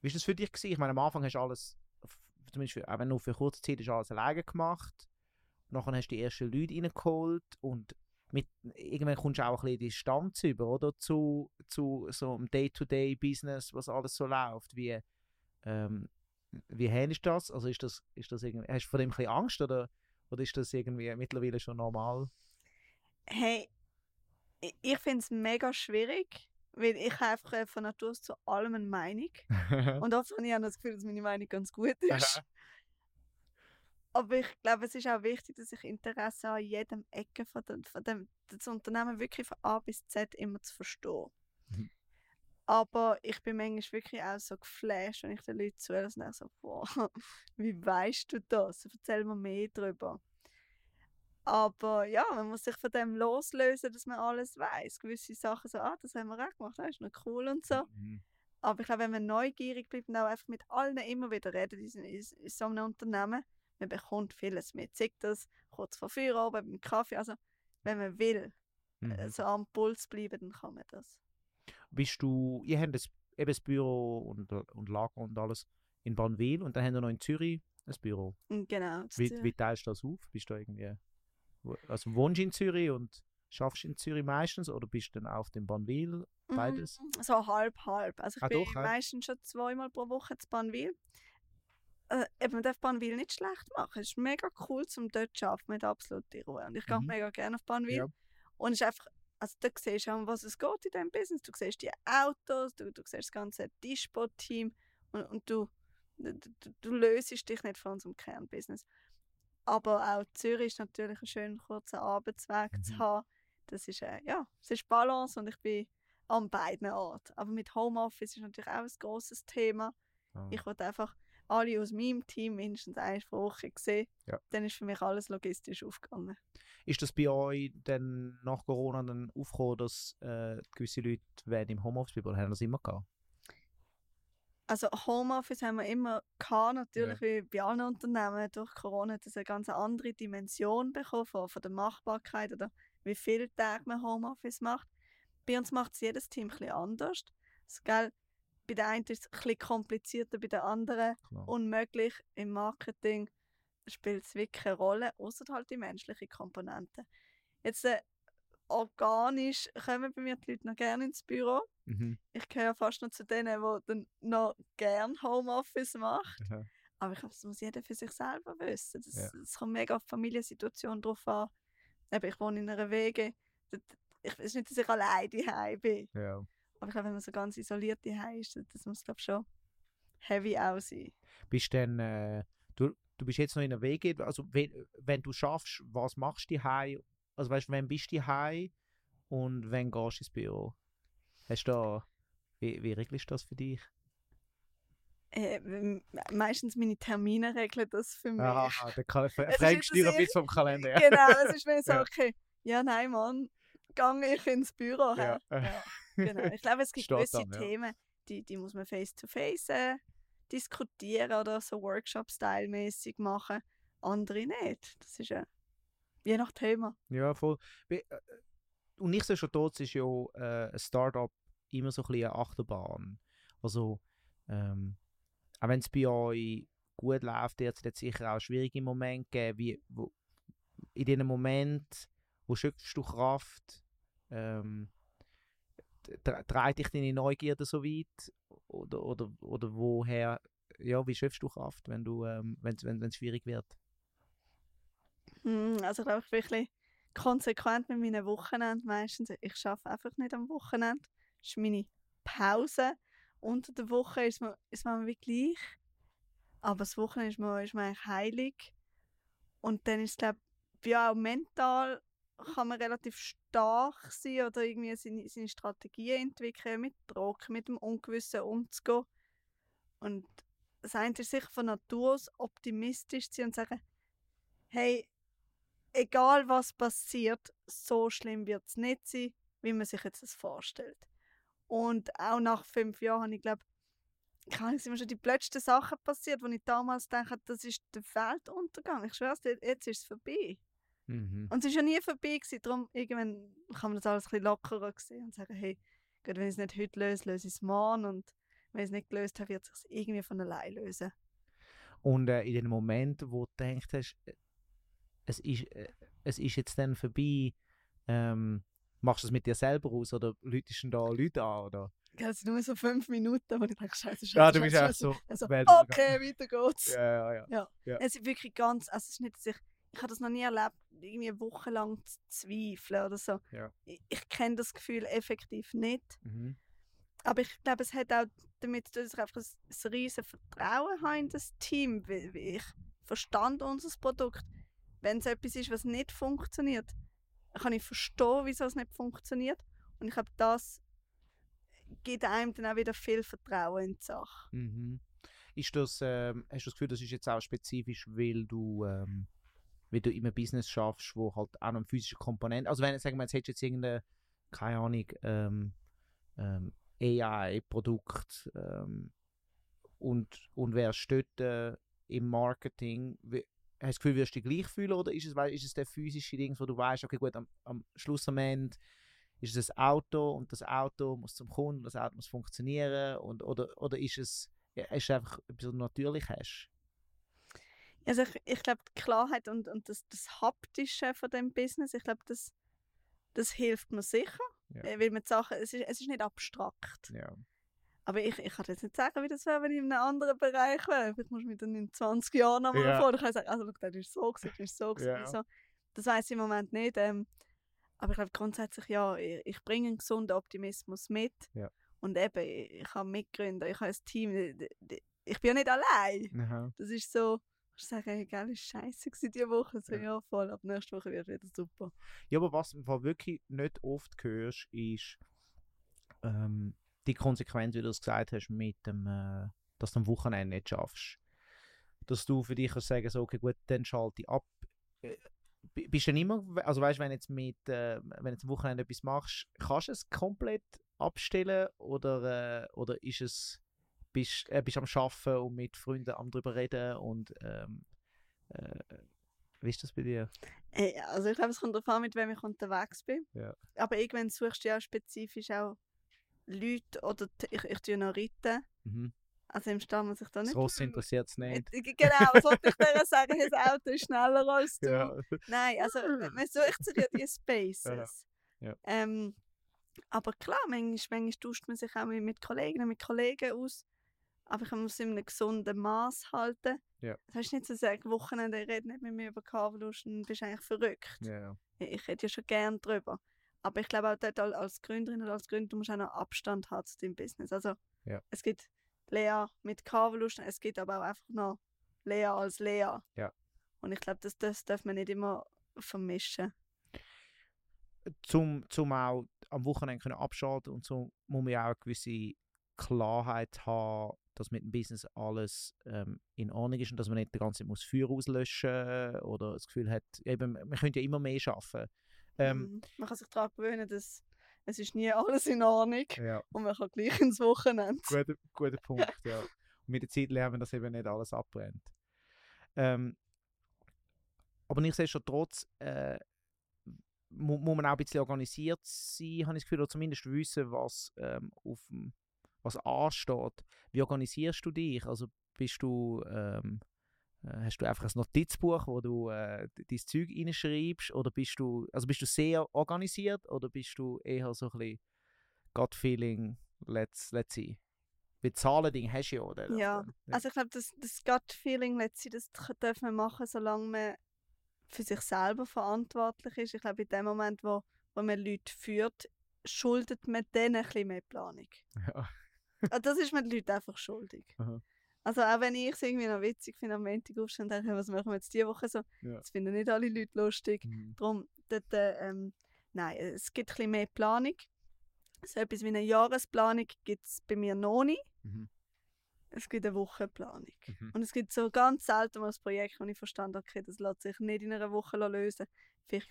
wie war das für dich? Gewesen? Ich meine, am Anfang hast du alles, zumindest für, auch wenn nur für kurze Zeit, hast du alles alleine gemacht. Nachher hast du die ersten Leute reingeholt und mit, irgendwann kommst du auch ein bisschen Distanz über, oder? Zu, zu so einem Day-to-Day-Business, was alles so läuft. Wie, ähm, wie handest du das? Also ist das, ist das irgendwie, hast du vor dem ein bisschen Angst oder, oder ist das irgendwie mittlerweile schon normal? Hey, ich, finde es mega schwierig, weil ich einfach äh, von Natur aus zu allem eine Meinung. Und oft habe ich auch das Gefühl, dass meine Meinung ganz gut ist. Aber ich glaube, es ist auch wichtig, dass ich Interesse an jedem Ecke von, dem, von dem, das Unternehmen wirklich von A bis Z immer zu verstehen. Mhm. Aber ich bin manchmal wirklich auch so geflasht, wenn ich den Leuten zuhöre und denke so, wow, wie weißt du das? Erzähl mir mehr darüber. Aber ja, man muss sich von dem loslösen, dass man alles weiß. Gewisse Sachen so, ah, das haben wir auch gemacht, das ist noch cool und so. Mhm. Aber ich glaube, wenn man neugierig bleibt und auch einfach mit allen immer wieder redet in, in, in so einem Unternehmen, man bekommt vieles mit. Sei das kurz vor Feierabend beim Kaffee. Also, wenn man will, Mhm. äh, so am Puls bleiben, dann kann man das. Bist du, ihr habt das, eben das Büro und, und Lager und alles in Bannwil und dann habt ihr noch in Zürich ein Büro. Und genau. Wie, wie teilst du das auf? Bist du irgendwie, also wohnst du in Zürich und schaffst in Zürich meistens oder bist du dann auf dem Bannwil? Beides? Mm, So halb, halb. Also ich Ah, bin doch, meistens schon zweimal pro Woche zu Banwil. Äh, eben, man darf Banwil nicht schlecht machen. Es ist mega cool, zum dort zu arbeiten. Man hat absolute Ruhe. Und ich gehe Mhm. mega gerne auf Banwil. Ja. Und es ist einfach, also da siehst du, um was es geht in diesem Business. Du siehst die Autos, du, du siehst das ganze Dispo-Team und, und du, du, du, du löst dich nicht von unserem Kernbusiness. Aber auch Zürich ist natürlich ein schöner kurzer Arbeitsweg Mhm. zu haben. Das ist, äh, ja, es ist Balance und ich bin an beiden Orten. Aber mit Homeoffice ist natürlich auch ein grosses Thema. Ah. Ich wollte einfach alle aus meinem Team mindestens eine Woche sehen. Ja. Dann ist für mich alles logistisch aufgegangen. Ist das bei euch dann nach Corona dann aufgekommen, dass äh, gewisse Leute im Homeoffice bleiben oder haben das immer gehabt? Also Homeoffice haben wir immer gehabt, natürlich wie bei allen Unternehmen. Durch Corona hat es eine ganz andere Dimension bekommen von, von der Machbarkeit oder wie viele Tage man Homeoffice macht. Bei uns macht es jedes Team ein anders. Das, gell, bei der einen ist es ein komplizierter, bei der anderen Klar. unmöglich. Im Marketing spielt es wirklich eine Rolle, außer halt die menschliche Komponente. Jetzt äh, organisch kommen bei mir die Leute noch gerne ins Büro. Mhm. Ich gehöre fast noch zu denen, die dann noch gerne Homeoffice macht. Ja. Aber ich glaube, das muss jeder für sich selber wissen. Das, Ja. kommt mega auf die Familiensituation drauf an. Eben, ich wohne in einer Wege. Ich, es ist nicht, dass ich allein daheim bin. Ja. Aber ich glaube, wenn man so ganz isoliert daheim ist, das- muss glaube schon heavy auch sein. Bist denn, äh, du, du bist jetzt noch in der WG, also wenn, wenn du schaffst, was machst du daheim? Also weißt du, wann bist du daheim und wann gehst du ins Büro? Hast du da, wie, wie regelst du das für dich? Äh, meistens meine Termine regeln das für mich. Aha, der kann Es ist nicht, Fremdsteuer dass ich- bis vom Kalender. Genau, es ist mir so, Ja. okay, ja, nein, Mann, gehe ich ins Büro. Ja. Ja. Genau. Ich glaube, es gibt Steht gewisse dann, ja. Themen, die, die muss man face-to-face äh, diskutieren oder so Workshop-Style-mäßig machen. Andere nicht. Das ist ja je nach Thema. Ja, voll. Wie- äh, Und nichtsdestotrotz ist ja äh, ein Startup immer so ein bisschen eine Achterbahn. Also, ähm, auch wenn es bei euch gut läuft, hat es sicher auch schwierige Momente gegeben. Wie, wo, in diesem Moment, wo schöpfst du Kraft? Ähm, tre- treibt dich deine Neugierde so weit? Oder, oder, oder woher, ja, wie schöpfst du Kraft, wenn du, ähm, wenn es schwierig wird? Hm, Also, glaube ich, wirklich konsequent mit meinen Wochenenden meistens. Ich arbeite einfach nicht am Wochenende. Das ist meine Pause. Unter der Woche ist mir, ist mir wie gleich. Aber das Wochenende ist mir, ist mir eigentlich heilig. Und dann ist glaube ich, ja, auch mental kann man relativ stark sein oder irgendwie seine, seine Strategien entwickeln, mit Druck, mit dem Ungewissen umzugehen. Und das eine ist sicher von Natur aus optimistisch zu sein und sagen, hey, egal was passiert, so schlimm wird es nicht sein, wie man sich jetzt das vorstellt. Und auch nach fünf Jahren habe ich glaube, kann sind mir schon die blödsten Sachen passiert, wo ich damals dachte, das ist der Weltuntergang. Ich schwör's dir, jetzt ist es vorbei. Mhm. Und es ist ja nie vorbei gewesen, darum irgendwann kann man das alles ein bisschen lockerer sehen und sagen, hey, gut, wenn ich es nicht heute löse, löse ich es morgen und wenn ich es nicht gelöst habe, wird es sich irgendwie von allein lösen. Und äh, in dem Moment, wo du denkst, hast, es ist, äh, es ist jetzt dann vorbei, ähm, machst du es mit dir selber aus oder läutest du da Leute an? Oder? Ja, Es sind nur so fünf Minuten, wo ich denke, scheiße, scheiße, Ja, du bist auch scheiße. so. Also, okay, weiter geht's. Ja, ja, ja. Ja. Es ist wirklich ganz, also es ist nicht, dass ich, ich habe das noch nie erlebt, irgendwie eine Woche lang zu zweifeln oder so. Ja. Ich, ich kenne das Gefühl effektiv nicht. Mhm. Aber ich glaube, es hat auch damit zu tun, dass ich einfach ein, ein riesen Vertrauen habe in das Team, weil ich verstand unser Produkt. Wenn es etwas ist, was nicht funktioniert, kann ich verstehen, wieso es nicht funktioniert. Und ich glaube, das gibt einem dann auch wieder viel Vertrauen in die Sache. Mhm. Ist das, ähm, hast du das Gefühl, das ist jetzt auch spezifisch, weil du, ähm, wie du in einem Business schaffst, wo halt auch noch eine physische Komponente, also wenn, sagen wir, jetzt hättest du jetzt irgendeine, keine Ahnung, ähm, ähm, AI-Produkt ähm, und, und wärst dort äh, im Marketing, wie, hast du das Gefühl, wirst du dich gleich fühlen oder ist es, ist es der physische Ding, wo du weißt, okay gut, am, am Schluss am Ende ist es ein Auto und das Auto muss zum Kunden, das Auto muss funktionieren und, oder, oder ist es, ist einfach etwas, was du natürlich hast? Also ich, ich glaube, die Klarheit und, und das, das Haptische von dem Business, ich glaube, das, das hilft mir sicher. Ja. Äh, Weil man Sachen, es ist, es ist nicht abstrakt. Ja. Aber ich, ich kann jetzt nicht sagen, wie das wäre, wenn ich in einem anderen Bereich wäre. Vielleicht muss ich mich dann in 20 Jahren nochmal Ja. vor. Dann kann ich sagen, also schau, das ist so, das ist so, gewesen, Ja. so. Das weiß ich im Moment nicht. Ähm, aber ich glaube grundsätzlich, ja, ich, ich bringe einen gesunden Optimismus mit. Ja. Und eben, ich, ich habe Mitgründer, ich habe ein Team. Ich bin ja nicht allein. Aha. Das ist so, ich sage, hey, geil, ist scheiße gewesen diese Woche. So, Ja. ja. voll, ab nächste Woche wird wieder super. Ja, aber was du wirklich nicht oft hörst, ist ähm, die Konsequenz, wie du es gesagt hast, mit dem, äh, dass du am Wochenende nicht schaffst. Dass du für dich kannst sagen, so, okay, gut, dann schalte ich ab. Äh, bi- Bist du dann immer, also weißt du, wenn jetzt mit, äh, wenn jetzt am Wochenende etwas machst, kannst du es komplett abstellen oder, äh, oder ist es, bist, äh, bist am Arbeiten und mit Freunden am drüber reden und ähm, äh, wie ist das bei dir? Äh, Also ich glaube, es kommt darauf an, mit wem ich unterwegs bin. Ja. Aber irgendwann suchst du ja auch spezifisch auch Leute oder ich, ich tue noch reiten. Mhm. Also im Stall muss ich da Das nicht... Ross interessiert es nicht. Äh, Genau, was wollte ich dir sagen? Das Auto ist schneller als du. Ja. Nein, also man sucht sich ja die Spaces. Ja. Ähm, aber klar, manchmal, manchmal tauscht man sich auch mit, Kolleginnen, mit Kollegen aus. Aber ich muss in einem gesunden Maß halten. Ja. Das heißt nicht zu sagen, Wochenende red nicht mit mir über Carvelust und bist eigentlich verrückt. Ja, ja. Ich, ich rede ja schon gern drüber. Aber ich glaube auch dort al- als Gründerin oder als Gründer, du musst auch noch Abstand haben zu deinem Business. Also Ja. es gibt Lea mit Carvelust, es gibt aber auch einfach noch Lea als Lea. Ja. Und ich glaube, das, das darf man nicht immer vermischen. Zum, zum auch am Wochenende können abschalten und so muss man ja auch eine gewisse Klarheit haben, dass mit dem Business alles ähm, in Ordnung ist und dass man nicht die ganze Zeit muss Feuer auslöschen oder das Gefühl hat, eben, man könnte ja immer mehr schaffen. Ähm, Mhm. Man kann sich daran gewöhnen, dass es ist nie alles in Ordnung ja, und man kann gleich ins Wochenende. guter, guter Punkt, ja. Und mit der Zeit lernen wir, dass eben nicht alles abbrennt. Ähm, aber nichtsdestotrotz äh, mu muss man auch ein bisschen organisiert sein, habe ich das Gefühl, oder zumindest wissen, was, ähm, auf was ansteht. Wie organisierst du dich? Also bist du, ähm, äh, hast du einfach ein Notizbuch, wo du äh, dein Zeug reinschreibst, oder bist du, also bist du sehr organisiert, oder bist du eher so ein bisschen Gut-Feeling, let's, let's see. Weil Zahlen-Ding hast du ja, oder? Ja. Also ich glaube, das, das Gut-Feeling, letztlich, das k- darf man machen, solange man für sich selber verantwortlich ist. Ich glaube, in dem Moment, wo, wo man Leute führt, schuldet man denen ein bisschen mehr Planung. ja. Also das ist man den Leuten einfach schuldig. Aha. Also auch wenn ich es irgendwie noch witzig finde, am Montag aufstehen und denke, was machen wir jetzt diese Woche so, Ja. das finden nicht alle Leute lustig. Mhm. Darum, dort, äh, ähm, nein, es gibt ein bisschen mehr Planung. So etwas wie eine Jahresplanung gibt es bei mir noch nicht. Mhm. Es gibt eine Wochenplanung. Mhm. Und es gibt so ganz selten mal ein Projekt, wo ich verstanden habe, okay, das lässt sich nicht in einer Woche lösen. Vielleicht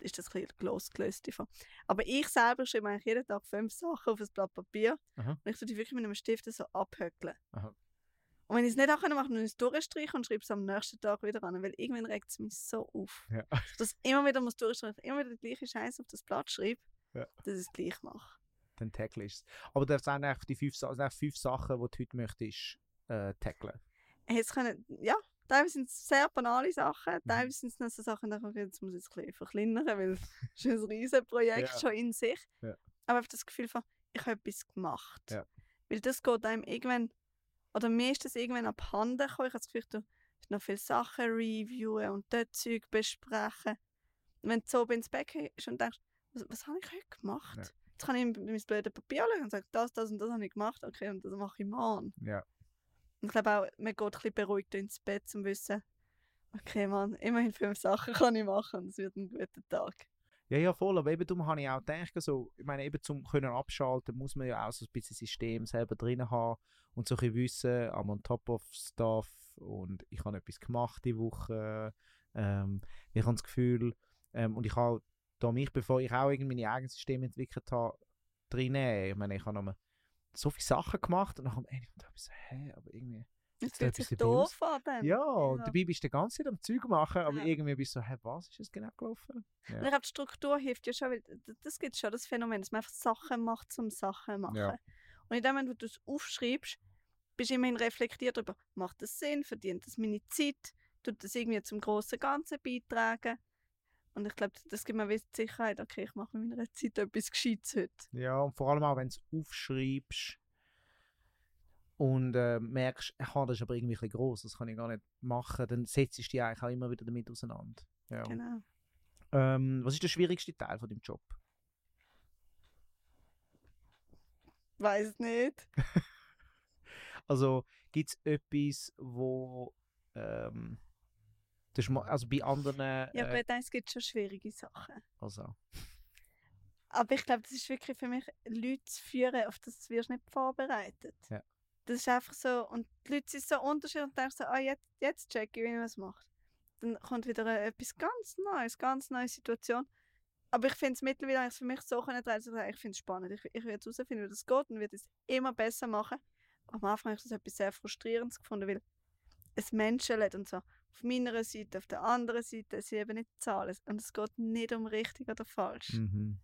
ist das ein bisschen losgelöst davon. Aber ich selber schreibe eigentlich jeden Tag fünf Sachen auf ein Blatt Papier. Aha. Und ich tue die wirklich mit einem Stift so abhöckeln. Aha. Und wenn ich es nicht kann, dann ich es durchstreichen und schreibe es am nächsten Tag wieder an. Weil irgendwann regt es mich so auf. Ja. Dass ich immer wieder muss durchstreichen, immer wieder die gleiche Scheiße auf das Blatt schreibe, Ja. dass ich es gleich mache. Dann tackle ich es. Aber das sind eigentlich die fünf, eigentlich fünf Sachen, die du heute möchtest äh, tackeln. Jetzt können, ja, teilweise sind es sehr banale Sachen, Mhm. teilweise sind es noch so Sachen, die ich jetzt muss ich es ein bisschen verkleinern, weil es ist ein riesen Projekt Ja. schon in sich. Ja. Aber einfach das Gefühl von, ich habe etwas gemacht. Ja. Weil das geht einem irgendwann, oder mir ist das irgendwann abhanden gekommen. Ich habe das Gefühl, du musst noch viele Sachen reviewen und dort Zeug besprechen. Und wenn du so ins Bett gehst und denkst, was, was habe ich heute gemacht? Ja. Jetzt kann ich in mein blödes Papier schauen und sagen, das, das und das habe ich gemacht, okay, und das mache ich morgen. Ja. Und ich glaube auch, man geht ein bisschen beruhigt ins Bett, um zu wissen, okay, Mann, immerhin fünf Sachen kann ich machen es wird ein guter Tag. Ja, ja, voll. Aber eben darum habe ich auch gedacht, so, ich meine, eben zum können abschalten, muss man ja auch so ein bisschen System selber drin haben und so ein bisschen wissen, I'm on top of stuff und ich habe etwas gemacht die Woche. Ähm, ich habe das Gefühl, ähm, und ich habe da mich, bevor ich auch irgendwie meine eigenen Systeme entwickelt habe, drin, ich meine, ich habe noch so viele Sachen gemacht und dann dachte ich so, hä, aber irgendwie... Es fühlt sich aus. doof an dann. Ja, und Ja. dabei bist du die ganze Zeit am Zeug machen, aber Ja. irgendwie bist du so, hä, was ist jetzt genau gelaufen? Ja. Und ich glaube, die Struktur hilft ja schon, weil das gibt schon, das Phänomen, dass man einfach Sachen macht, zum Sachen machen. Ja. Und in dem Moment, wo du es aufschreibst, bist du immerhin reflektiert darüber, macht das Sinn, verdient das meine Zeit, tut das irgendwie zum grossen Ganzen beitragen. Und ich glaube, das gibt mir die Sicherheit, okay, ich mache mit meiner Zeit etwas Gescheites heute. Ja, und vor allem auch, wenn du es aufschreibst und äh, merkst, aha, das ist aber irgendwie ein gross, das kann ich gar nicht machen, dann setzt du dich eigentlich auch immer wieder damit auseinander. Ja. Genau. Ähm, was ist der schwierigste Teil von deinem Job? Weiß nicht. Also gibt es etwas, wo ähm, das also bei anderen Ja, äh, aber dann, es gibt schon schwierige Sachen. also, Aber ich glaube, das ist wirklich für mich, Leute zu führen, auf das wirst du nicht vorbereitet. Ja. Das ist einfach so, und die Leute sind so unterschiedlich und denken so, ah, jetzt, jetzt check ich, wie man es macht. Dann kommt wieder äh, etwas ganz Neues, ganz neue Situation. Aber ich finde es mittlerweile eigentlich für mich so können drehen, dass ich finde es spannend. Ich, ich werde herausfinden, wie das geht und werde es immer besser machen. Am Anfang habe ich das etwas sehr Frustrierendes gefunden, weil es Menschen lädt und so auf meiner Seite, auf der anderen Seite, sie eben nicht zahlen. Und es geht nicht um richtig oder falsch mhm.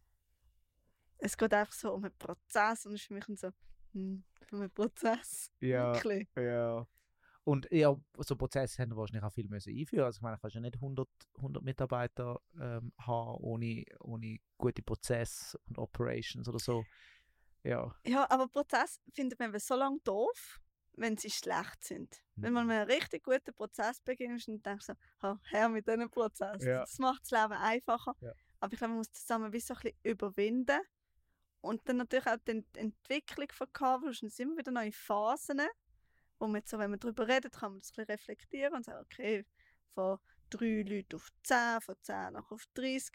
es geht einfach so um einen Prozess und es ist für mich so, hm, einen Prozess. ja, Wirklich. ja. Und ja, so Prozesse haben wahrscheinlich auch viel müssen einführen. Also ich meine, du kannst ja nicht 100, 100 Mitarbeiter ähm, haben ohne, ohne gute Prozesse und Operations oder so. Ja. Ja, aber Prozess findet man so lange doof, wenn sie schlecht sind. Wenn man Mhm. mit einem richtig guten Prozess beginnt und denkt so, her mit diesem Prozess. Ja. Das macht das Leben einfacher. Ja. Aber ich glaube, man muss zusammen wie so ein bisschen überwinden. Und dann natürlich auch die Ent Entwicklung von. Und es sind immer wieder neue Phasen, wo man jetzt so, wenn man darüber redet, kann man das ein bisschen reflektieren und sagen, okay, von drei Leuten auf 10, von 10 nach auf 30.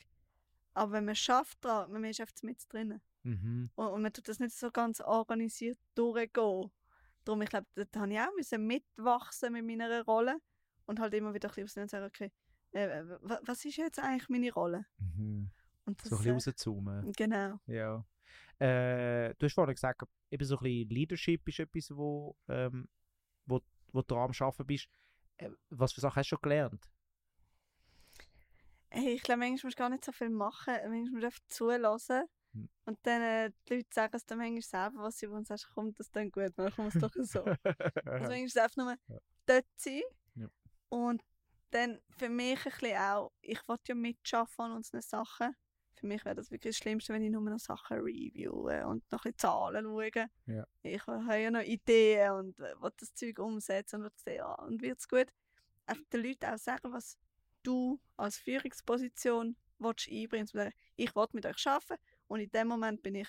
Aber wenn man schafft dran, man ist einfach mit drin. Mhm. Und, und man tut das nicht so ganz organisiert durchgehen. Darum, ich glaube, da habe ich auch müssen mitwachsen mit meiner Rolle und halt immer wieder ein bisschen und sagen, okay, äh, wa- was ist jetzt eigentlich meine Rolle? Mhm. Und das, So ein bisschen rauszoomen. äh, genau. Ja. Äh, du hast vorhin gesagt, eben so ein bisschen Leadership ist etwas, wo, ähm, wo, wo du am Arbeiten bist. Äh, was für Sachen hast du schon gelernt? Hey, ich glaube, manchmal musst du gar nicht so viel machen. Manchmal musst du einfach zulassen. Hm. Und dann äh, die Leute sagen es dann manchmal selber, was sie wollen. Und sagst, komm, das dann gut, machen wir es doch so. Also manchmal ist es einfach nur Ja. dort sein. Ja. Und dann für mich ein bisschen auch, ich wollte ja mitschaffen an unseren Sachen. Für mich wäre das wirklich das Schlimmste, wenn ich nur noch Sachen reviewen und noch ein bisschen Zahlen schauen. Ja. Ich habe ja noch Ideen und äh, will das Zeug umsetzen und will sehen, ja, und wird es gut. Einfach den Leuten auch sagen, was du als Führungsposition willst einbringen willst. Ich will mit euch arbeiten und in dem Moment bin ich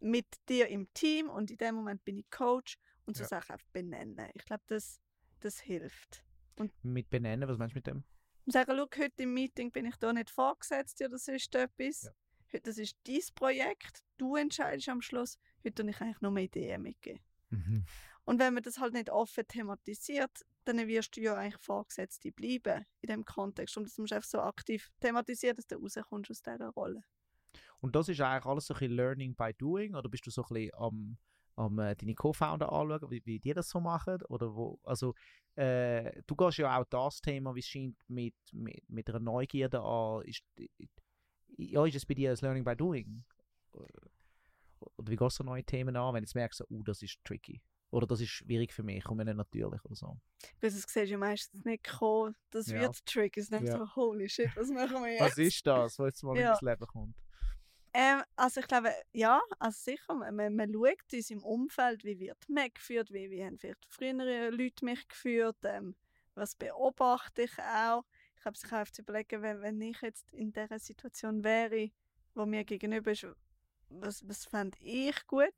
mit dir im Team und in dem Moment bin ich Coach und so Ja. Sachen einfach benennen. Ich glaube, das, das hilft. mit benennen, was meinst du mit dem? Und sagen, schau, heute im Meeting bin ich da nicht vorgesetzt oder sonst etwas. Ja. Heute, das ist dein Projekt, du entscheidest am Schluss. Heute tue ich eigentlich nur Ideen mitgeben. Mhm. Und wenn man das halt nicht offen thematisiert, dann wirst du ja eigentlich Vorgesetzte bleiben in dem Kontext. Und das musst du einfach so aktiv thematisieren, dass du rauskommst aus dieser Rolle. Und das ist eigentlich alles so ein bisschen Learning by Doing? Oder bist du so ein bisschen am, am äh, deine Co-Founder anschauen, wie, wie die das so machen? Oder wo, also, äh, du gehst ja auch das Thema, wie es scheint, mit, mit, mit einer Neugierde an. Ist, ja, ist es bei dir ein Learning by Doing? Oder wie gehst du neue Themen an, wenn du merkst, so, uh, das ist tricky? Oder das ist schwierig für mich, kommt mir nicht natürlich oder so. Weil das siehst du ja meistens nicht kommen. Das Ja. wird Trick. Es ist nicht Ja. so, holy shit, was machen wir jetzt? Was ist das, was jetzt mal Ja. ins Leben kommt? Ähm, also ich glaube, ja, also sicher, man, man, man schaut uns im Umfeld, wie wird mich geführt, wie, wie haben vielleicht frühere Leute mich geführt, ähm, was beobachte ich auch. Ich habe sich auch zu überlegen, wenn, wenn ich jetzt in dieser Situation wäre, wo mir gegenüber ist, was, was fände ich gut?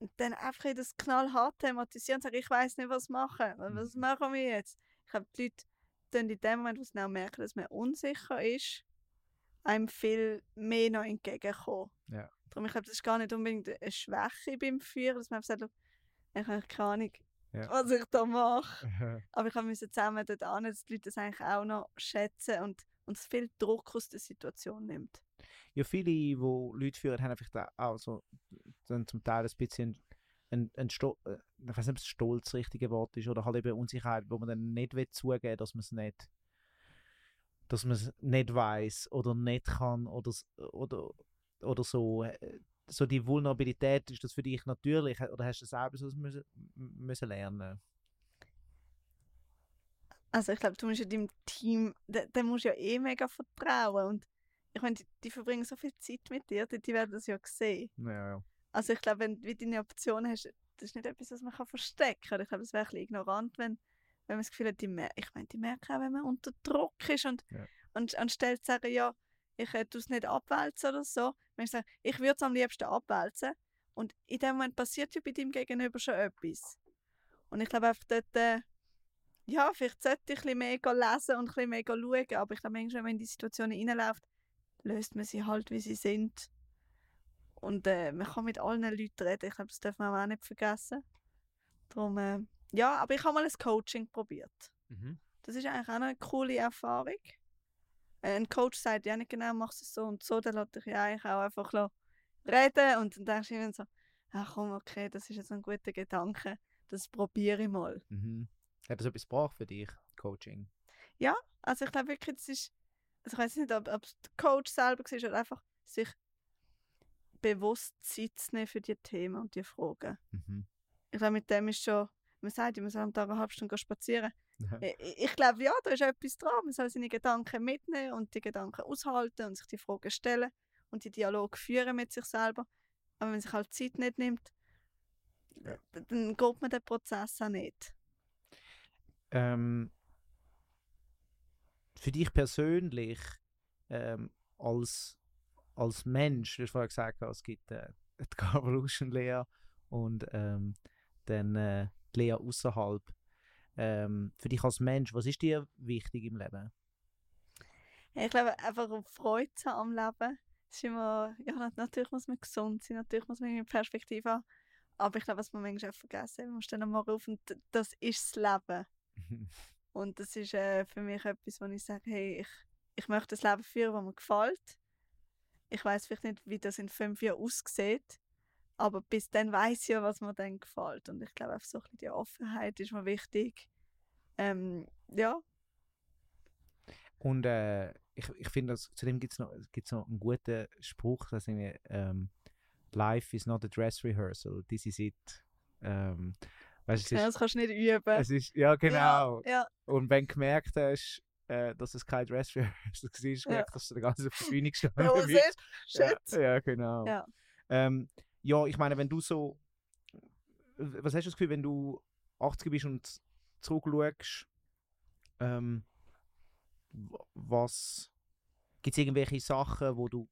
Und dann einfach in das knallhart thematisieren und sagen, ich weiß nicht, was machen. Was Mhm. machen wir jetzt? Ich glaube, die Leute dann in dem Moment, wo sie auch merken, dass man unsicher ist, einem viel mehr noch entgegenkommen. Ja. Darum, ich glaube, das ist gar nicht unbedingt eine Schwäche beim Führen, dass man einfach sagt, ich habe keine Ahnung, Ja. was ich da mache. Aber ich musste zusammen dort an, dass die Leute das eigentlich auch noch schätzen und uns viel Druck aus der Situation nimmt. Ja, viele, die Leute führen, haben einfach da auch so, dann zum Teil ein bisschen ein, ein Sto äh, ich weiß nicht, ob es Stolz das richtige Wort ist, oder halt eben Unsicherheit, wo man dann nicht will zugeben dass man es nicht dass man es nicht weiß oder nicht kann oder, oder, oder so. äh, So die Vulnerabilität, ist das für dich natürlich oder hast du selber so müssen, müssen lernen? Also ich glaube, du musst ja deinem Team, da musst du ja eh mega vertrauen und ich meine, die, die verbringen so viel Zeit mit dir, die, die werden das ja sehen. Ja, ja. Also ich glaube, wenn du deine Optionen hast, das ist nicht etwas, was man kann verstecken kann. Ich glaube, es wäre ein bisschen ignorant, wenn, wenn man das Gefühl hat, die mer ich meine, die merken auch, wenn man unter Druck ist und, Ja. und anstelle zu sagen, ja, ich tue es nicht abwälzen oder so, wenn ich sage, ich würde es am liebsten abwälzen und in dem Moment passiert ja bei deinem Gegenüber schon etwas. Und ich glaube einfach dort, äh, ja, vielleicht sollte ich ein bisschen mehr lesen und ein bisschen mehr schauen, aber ich glaube, manchmal, wenn man in die Situationen reinläuft, löst man sie halt, wie sie sind. Und äh, man kann mit allen Leuten reden. Ich glaube, das darf man auch nicht vergessen. Darum, äh, ja, aber ich habe mal ein Coaching probiert. Mhm. Das ist eigentlich auch eine coole Erfahrung. Äh, ein Coach sagt ja nicht genau, machst du es so und so, dann lässt dich ja eigentlich auch einfach reden und dann denkst du immer so, ach komm, okay, das ist jetzt ein guter Gedanke, das probiere ich mal. Mhm. Hat das etwas gebracht für dich, Coaching? Also ich glaube wirklich, das ist, also ich weiß nicht, ob, ob es der Coach selber war oder einfach sich bewusst Zeit zu nehmen für die Themen und die Fragen. Mhm. Ich glaube, mit dem ist schon, man sagt, man soll am Tag eine halbe Stunde gehen spazieren. Ja. Ich, glaube, ja, da ist etwas dran. Man soll seine Gedanken mitnehmen und die Gedanken aushalten und sich die Fragen stellen und die Dialog führen mit sich selber. Aber wenn man sich halt Zeit nicht nimmt, Ja. dann geht man den Prozess auch nicht. Ähm, für dich persönlich ähm, als, als Mensch, du hast vorher gesagt, es gibt äh, die Carvolution-Lehre und ähm, dann äh, Lehre außerhalb. Ähm, für dich als Mensch, was ist dir wichtig im Leben? Ich glaube, einfach Freude zu haben am Leben. Ist immer, ja, nat- natürlich muss man gesund sein, natürlich muss man eine Perspektive haben. Aber ich glaube, was man manchmal auch vergessen, man muss dann auf und d- das ist das Leben. Und das ist äh, für mich etwas, wo ich sage, hey, ich, ich möchte das Leben führen, das mir gefällt. Ich weiß vielleicht nicht, wie das in fünf Jahren aussieht, aber bis dann weiß ich ja, was mir dann gefällt. Und ich glaube, einfach so ein bisschen die Offenheit ist mir wichtig. Ähm, ja, Und äh, ich, ich finde, dass- zudem gibt es noch, gibt's noch einen guten Spruch, das irgendwie, ähm, Life is not a dress rehearsal, this is it. Ähm, weißt, du, es ja, ist, das kannst du nicht üben. es ist, ja genau. Ja, Und wenn du gemerkt hast, äh, dass es kein Dress rehearsal war, Ja. gemerkt, dass du den ganzen auf der Bühne gestanden ja. Bist. Ja, ja, genau. Ja. Ähm, ja, ich meine, wenn du so, was hast du das Gefühl, wenn du 80 bist und zurückschaust, ähm, was, gibt es irgendwelche Sachen, wo du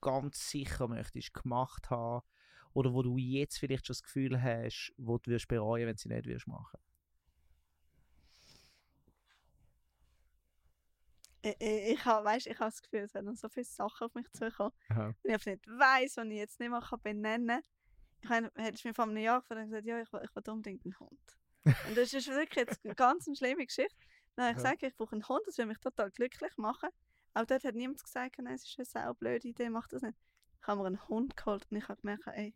ganz sicher möchtest gemacht haben oder wo du jetzt vielleicht schon das Gefühl hast, wo du wirst bereuen, wenn du sie nicht wirst machen? Ich, habe weißt, ich habe das Gefühl, es werden so viele Sachen auf mich zukommen. Aha. Wenn ich nicht weiss, die ich jetzt nicht mehr kann benennen kann. Ich meine, hättest du mir vor einem Jahr gesagt, ja, ich will, ich will unbedingt einen Hund. Und das ist wirklich jetzt eine ganz eine schlimme Geschichte. Dann habe ich gesagt, ich brauche einen Hund, das würde mich total glücklich machen. Auch dort hat niemand gesagt, nein, es ist eine sau blöde Idee, mach das nicht. Ich habe mir einen Hund geholt und ich habe gemerkt, ey,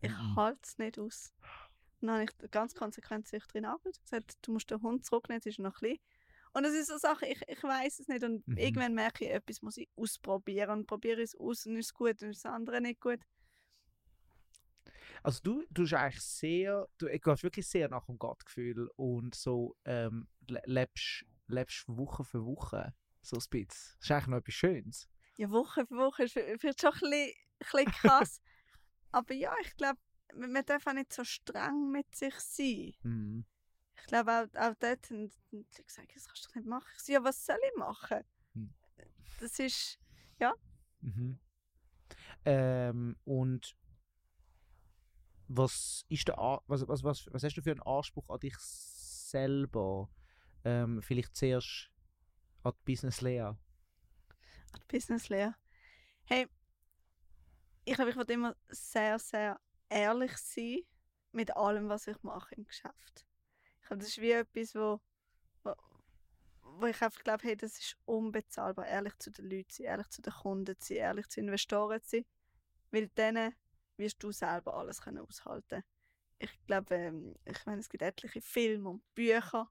ich Mhm. halte es nicht aus. Und dann habe ich ganz konsequent sich drin angerufen und gesagt, du musst den Hund zurücknehmen, jetzt ist noch klein. Und das ist so Sache, ich, ich weiß es nicht und Mhm. irgendwann merke ich, etwas muss ich ausprobieren und probiere es aus und ist es gut und ist das andere nicht gut. Also du, du bist eigentlich sehr, du gehst wirklich sehr nach dem Gottgefühl und so ähm, le- lebst, lebst Woche für Woche so ein bisschen. Das ist eigentlich noch etwas Schönes. Ja, Woche für Woche ist vi- vielleicht schon ein bisschen, ein bisschen krass. Aber ja, ich glaube, man man darf auch nicht so streng mit sich sein. Mhm. Ich glaube, auch, auch dort haben die gesagt, das kannst du doch nicht machen. Ich so, ja, was soll ich machen? Hm. Das ist, Mhm. Ähm, und was ist der was, was, was, was hast du für einen Anspruch an dich selber? Ähm, vielleicht zuerst an die Business-Lehre. die Businesslehre. Hey, ich glaube, ich will immer sehr, sehr ehrlich sein mit allem, was ich mache im Geschäft. Glaube, das ist wie etwas, wo, wo, ich einfach glaube, hey, das ist unbezahlbar, ehrlich zu den Leuten sein, ehrlich zu den Kunden sein, ehrlich zu Investoren sein. Weil dann wirst du selber alles können aushalten Ich glaube, ähm, ich meine, es gibt etliche Filme und Bücher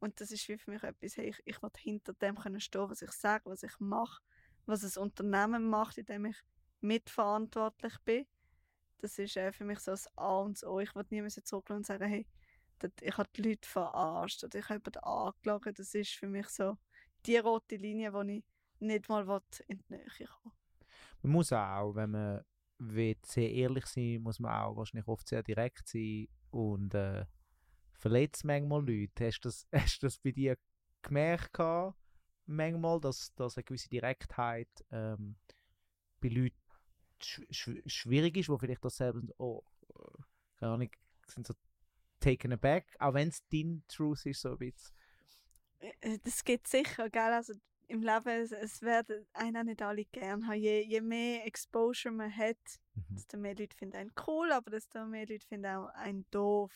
und das ist wie für mich etwas, hey, ich, ich will hinter dem können stehen, was ich sage, was ich mache, was ein Unternehmen macht, in dem ich mitverantwortlich bin. Das ist äh, für mich so das A und O. Ich will nie zurückgehen und sagen, hey, ich habe die Leute verarscht oder ich habe jemanden angelogen. Das ist für mich so die rote Linie, die ich nicht mal in die Nähe kommen Man muss auch, wenn man will, sehr ehrlich sein muss man auch wahrscheinlich oft sehr direkt sein und äh, verletzt manchmal Leute. Hast du das, hast das bei dir gemerkt gehabt, manchmal, dass, dass eine gewisse Direktheit ähm, bei Leuten sch sch schwierig ist, wo vielleicht das selber oh, keine Ahnung, sind so taken aback, auch wenn es dein Truth ist, so ein bisschen. Äh, äh, das geht sicher, gell? Also im Leben, es, es werden einen nicht alle gern haben. Je, je mehr Exposure man hat, mhm. desto mehr Leute finden einen cool, aber desto mehr Leute finden auch einen doof.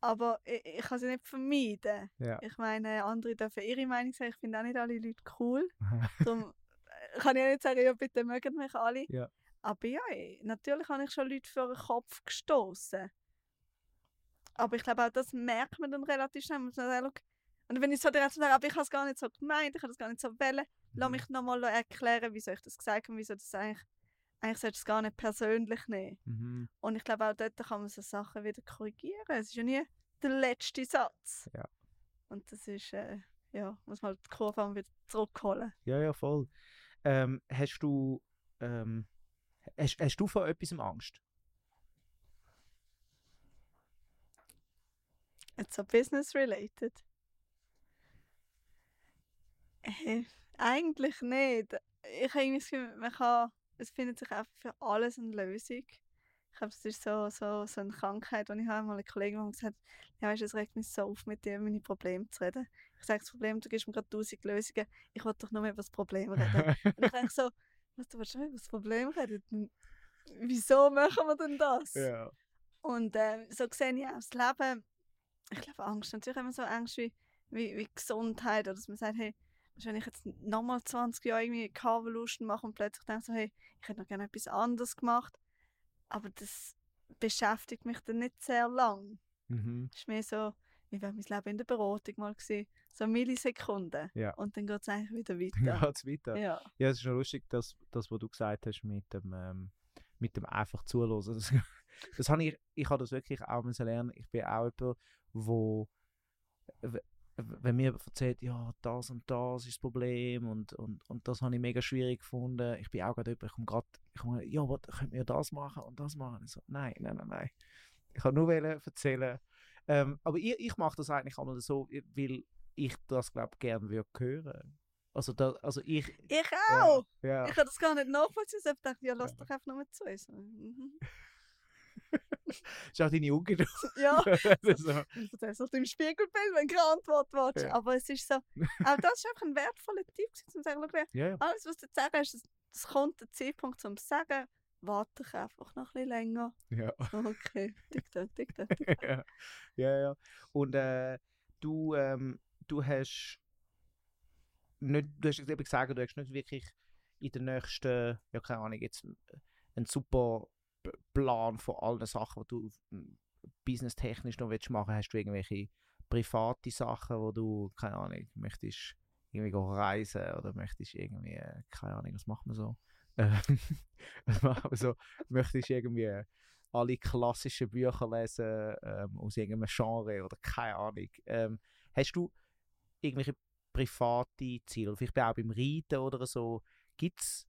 Aber ich, ich kann sie nicht vermeiden. Ja. Ich meine, andere dürfen ihre Meinung sagen. Ich finde auch nicht alle Leute cool. Darum äh, kann ich nicht sagen, ja, bitte mögen mich alle. Ja. Aber ja, natürlich habe ich schon Leute vor den Kopf gestoßen. Aber ich glaube auch, das merkt man dann relativ schnell. Man sagt, und wenn ich so direkt sage, aber ich habe es gar nicht so gemeint, ich habe das gar nicht so wollen, lass mhm. mich nochmal erklären, wieso ich das gesagt habe, wieso das eigentlich, eigentlich solltest du es gar nicht persönlich nehmen. Mhm. Und ich glaube auch dort kann man so Sachen wieder korrigieren. Es ist ja nie der letzte Satz. Ja. Und das ist, äh, ja, muss man halt die Kurve wieder zurückholen. Ja, ja, voll. Ähm, hast du, ähm, hast, hast du vor etwas Angst? It's so business related. Äh, eigentlich nicht. Ich habe irgendwie das Gefühl, man kann, es findet sich einfach für alles eine Lösung. Ich glaube, das ist so, so, so eine Krankheit, die ich habe. Mal eine Kollegin hat gesagt, ja, weißt, es regt mich so auf, mit dir über meine Probleme zu reden. Ich sage, das Problem, du gibst mir gerade tausend Lösungen. Ich will doch nur über das Problem reden. Und ich denke so, was, du willst nur über das Problem reden? Wieso machen wir denn das? Ja. Und äh, so sehe ich auch das Leben. Ich glaube, Angst. Natürlich immer so Angst wie, wie, wie Gesundheit. Oder dass man sagt, hey, wenn ich jetzt nochmal 20 Jahre irgendwie Carvolution mache und plötzlich denke so, hey, ich hätte noch gerne etwas anderes gemacht. Aber das beschäftigt mich dann nicht sehr lang. Mhm. Es ist mehr so, wie wäre mein Leben in der Beratung mal gewesen. So Millisekunden. Ja. Und dann geht es eigentlich wieder weiter. Dann geht es weiter. Ja. ja, es ist schon lustig, dass, das, was du gesagt hast mit dem, ähm, mit dem einfach zuhören. Das, das habe ich, ich habe das wirklich auch lernen. Ich bin auch jemand, wo wenn mir erzählt, ja, das und das ist das Problem und, und, und das habe ich mega schwierig gefunden. Ich bin auch gerade jemand, ich komme gerade, ich komme, ja, was, könnt ihr das machen und das machen? so, nein, nein, nein, nein. Ich kann nur erzählen. Ähm, aber ich, ich mache das eigentlich einmal so, weil ich das, glaube ich, gerne würde hören. Also, da, also ich... Ich auch! Ja, ja. Ich kann das gar nicht nachvollziehen. Ich dachte, ja, lass ja. doch einfach nur zu. So, mhm. ist auch deine Ungeduld. Ja. so. Du sagst auch im Spiegelbild, wenn du keine Antwort willst. Ja. Aber es ist so, auch das ist einfach ein wertvoller Tipp, um zu sagen, ja, ja. alles, was du zu sagen hast, es kommt der Zeitpunkt, um zu sagen, warte ich einfach noch ein bisschen länger. Ja. Okay, tick-tack, tick-tack. ja. ja, ja. Und äh, du, ähm, du hast nicht, du hast eben gesagt, du hast nicht wirklich in den nächsten, ja keine Ahnung, jetzt einen super Plan von allen Sachen, die du hm, businesstechnisch noch willst machen Hast du irgendwelche private Sachen, wo du, keine Ahnung, möchtest irgendwie reisen oder möchtest irgendwie, keine Ahnung, was macht man so? was macht man so? möchtest irgendwie alle klassischen Bücher lesen ähm, aus irgendeinem Genre oder keine Ahnung. Ähm, hast du irgendwelche private Ziele, vielleicht auch beim Reiten oder so, gibt es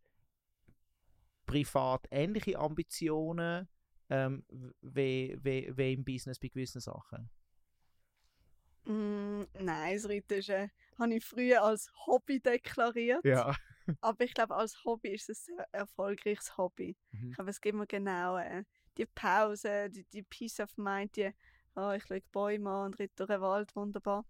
privat ähnliche Ambitionen ähm, wie, wie, wie im Business bei gewissen Sachen? Mm, nein, das Reiten ist, äh, habe ich früher als Hobby deklariert. Ja. Aber ich glaube, als Hobby ist es ein sehr erfolgreiches Hobby. Mhm. Ich glaube, es gibt mir genau äh, die Pause, die, die Peace of Mind, die, oh, ich lege Bäume an und reite durch den Wald, wunderbar.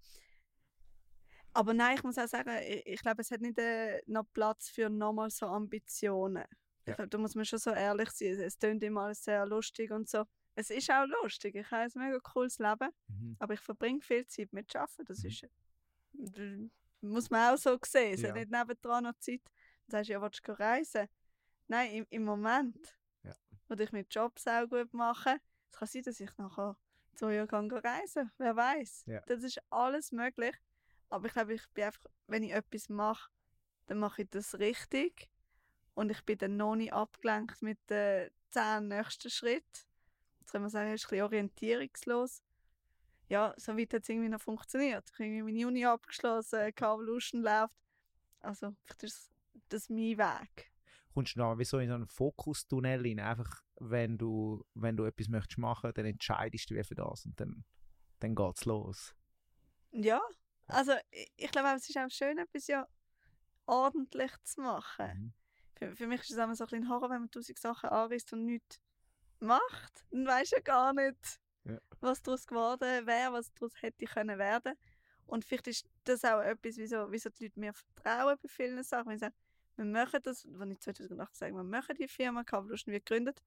Aber nein, ich muss auch sagen, ich, ich glaube, es hat nicht äh, noch Platz für nochmal so Ambitionen. Ich glaube, da muss man schon so ehrlich sein. Es klingt immer alles sehr lustig und so. es ist auch lustig. Ich habe ein mega cooles Leben, Mhm. aber ich verbringe viel Zeit mit Arbeiten. Das Mhm. ist, d- muss man auch so sehen. Es Ja. hat nicht nebendran noch Zeit. Dann sagst du, ja, willst du reisen? Nein, im, im Moment, Ja. wo ich mit Jobs auch gut mache, es kann sein, dass ich nachher zwei Jahre kann reisen Wer weiß? Ja. Das ist alles möglich. Aber ich glaube, ich bin einfach, wenn ich etwas mache, dann mache ich das richtig. Und ich bin dann noch nicht abgelenkt mit den zehn nächsten Schritten. Jetzt kann man sagen, es ist ein bisschen orientierungslos. Ja, so weit hat es irgendwie noch funktioniert. Ich habe irgendwie meine Uni abgeschlossen, Carvolution läuft. Also, vielleicht ist das mein Weg. Kommst du dann wie so in so einen Fokustunnel rein, einfach wenn du, wenn du etwas möchtest machen, dann entscheidest du für das und dann, dann geht's los. Ja, also ich, ich glaube, es ist auch schön, etwas ja ordentlich zu machen. Mhm. Für, für mich ist es immer so ein bisschen Horror, wenn man tausend Sachen anreißt und nichts macht. Dann du ja gar nicht, Ja. was daraus geworden wäre, was daraus hätte können werden. Und vielleicht ist das auch etwas, wieso, wieso die Leute mir vertrauen bei vielen Sachen. Wenn sie sagen, wir machen das, wenn ich 2008 gesagt habe, wir machen die Firma, Kabelluschen wird gegründet.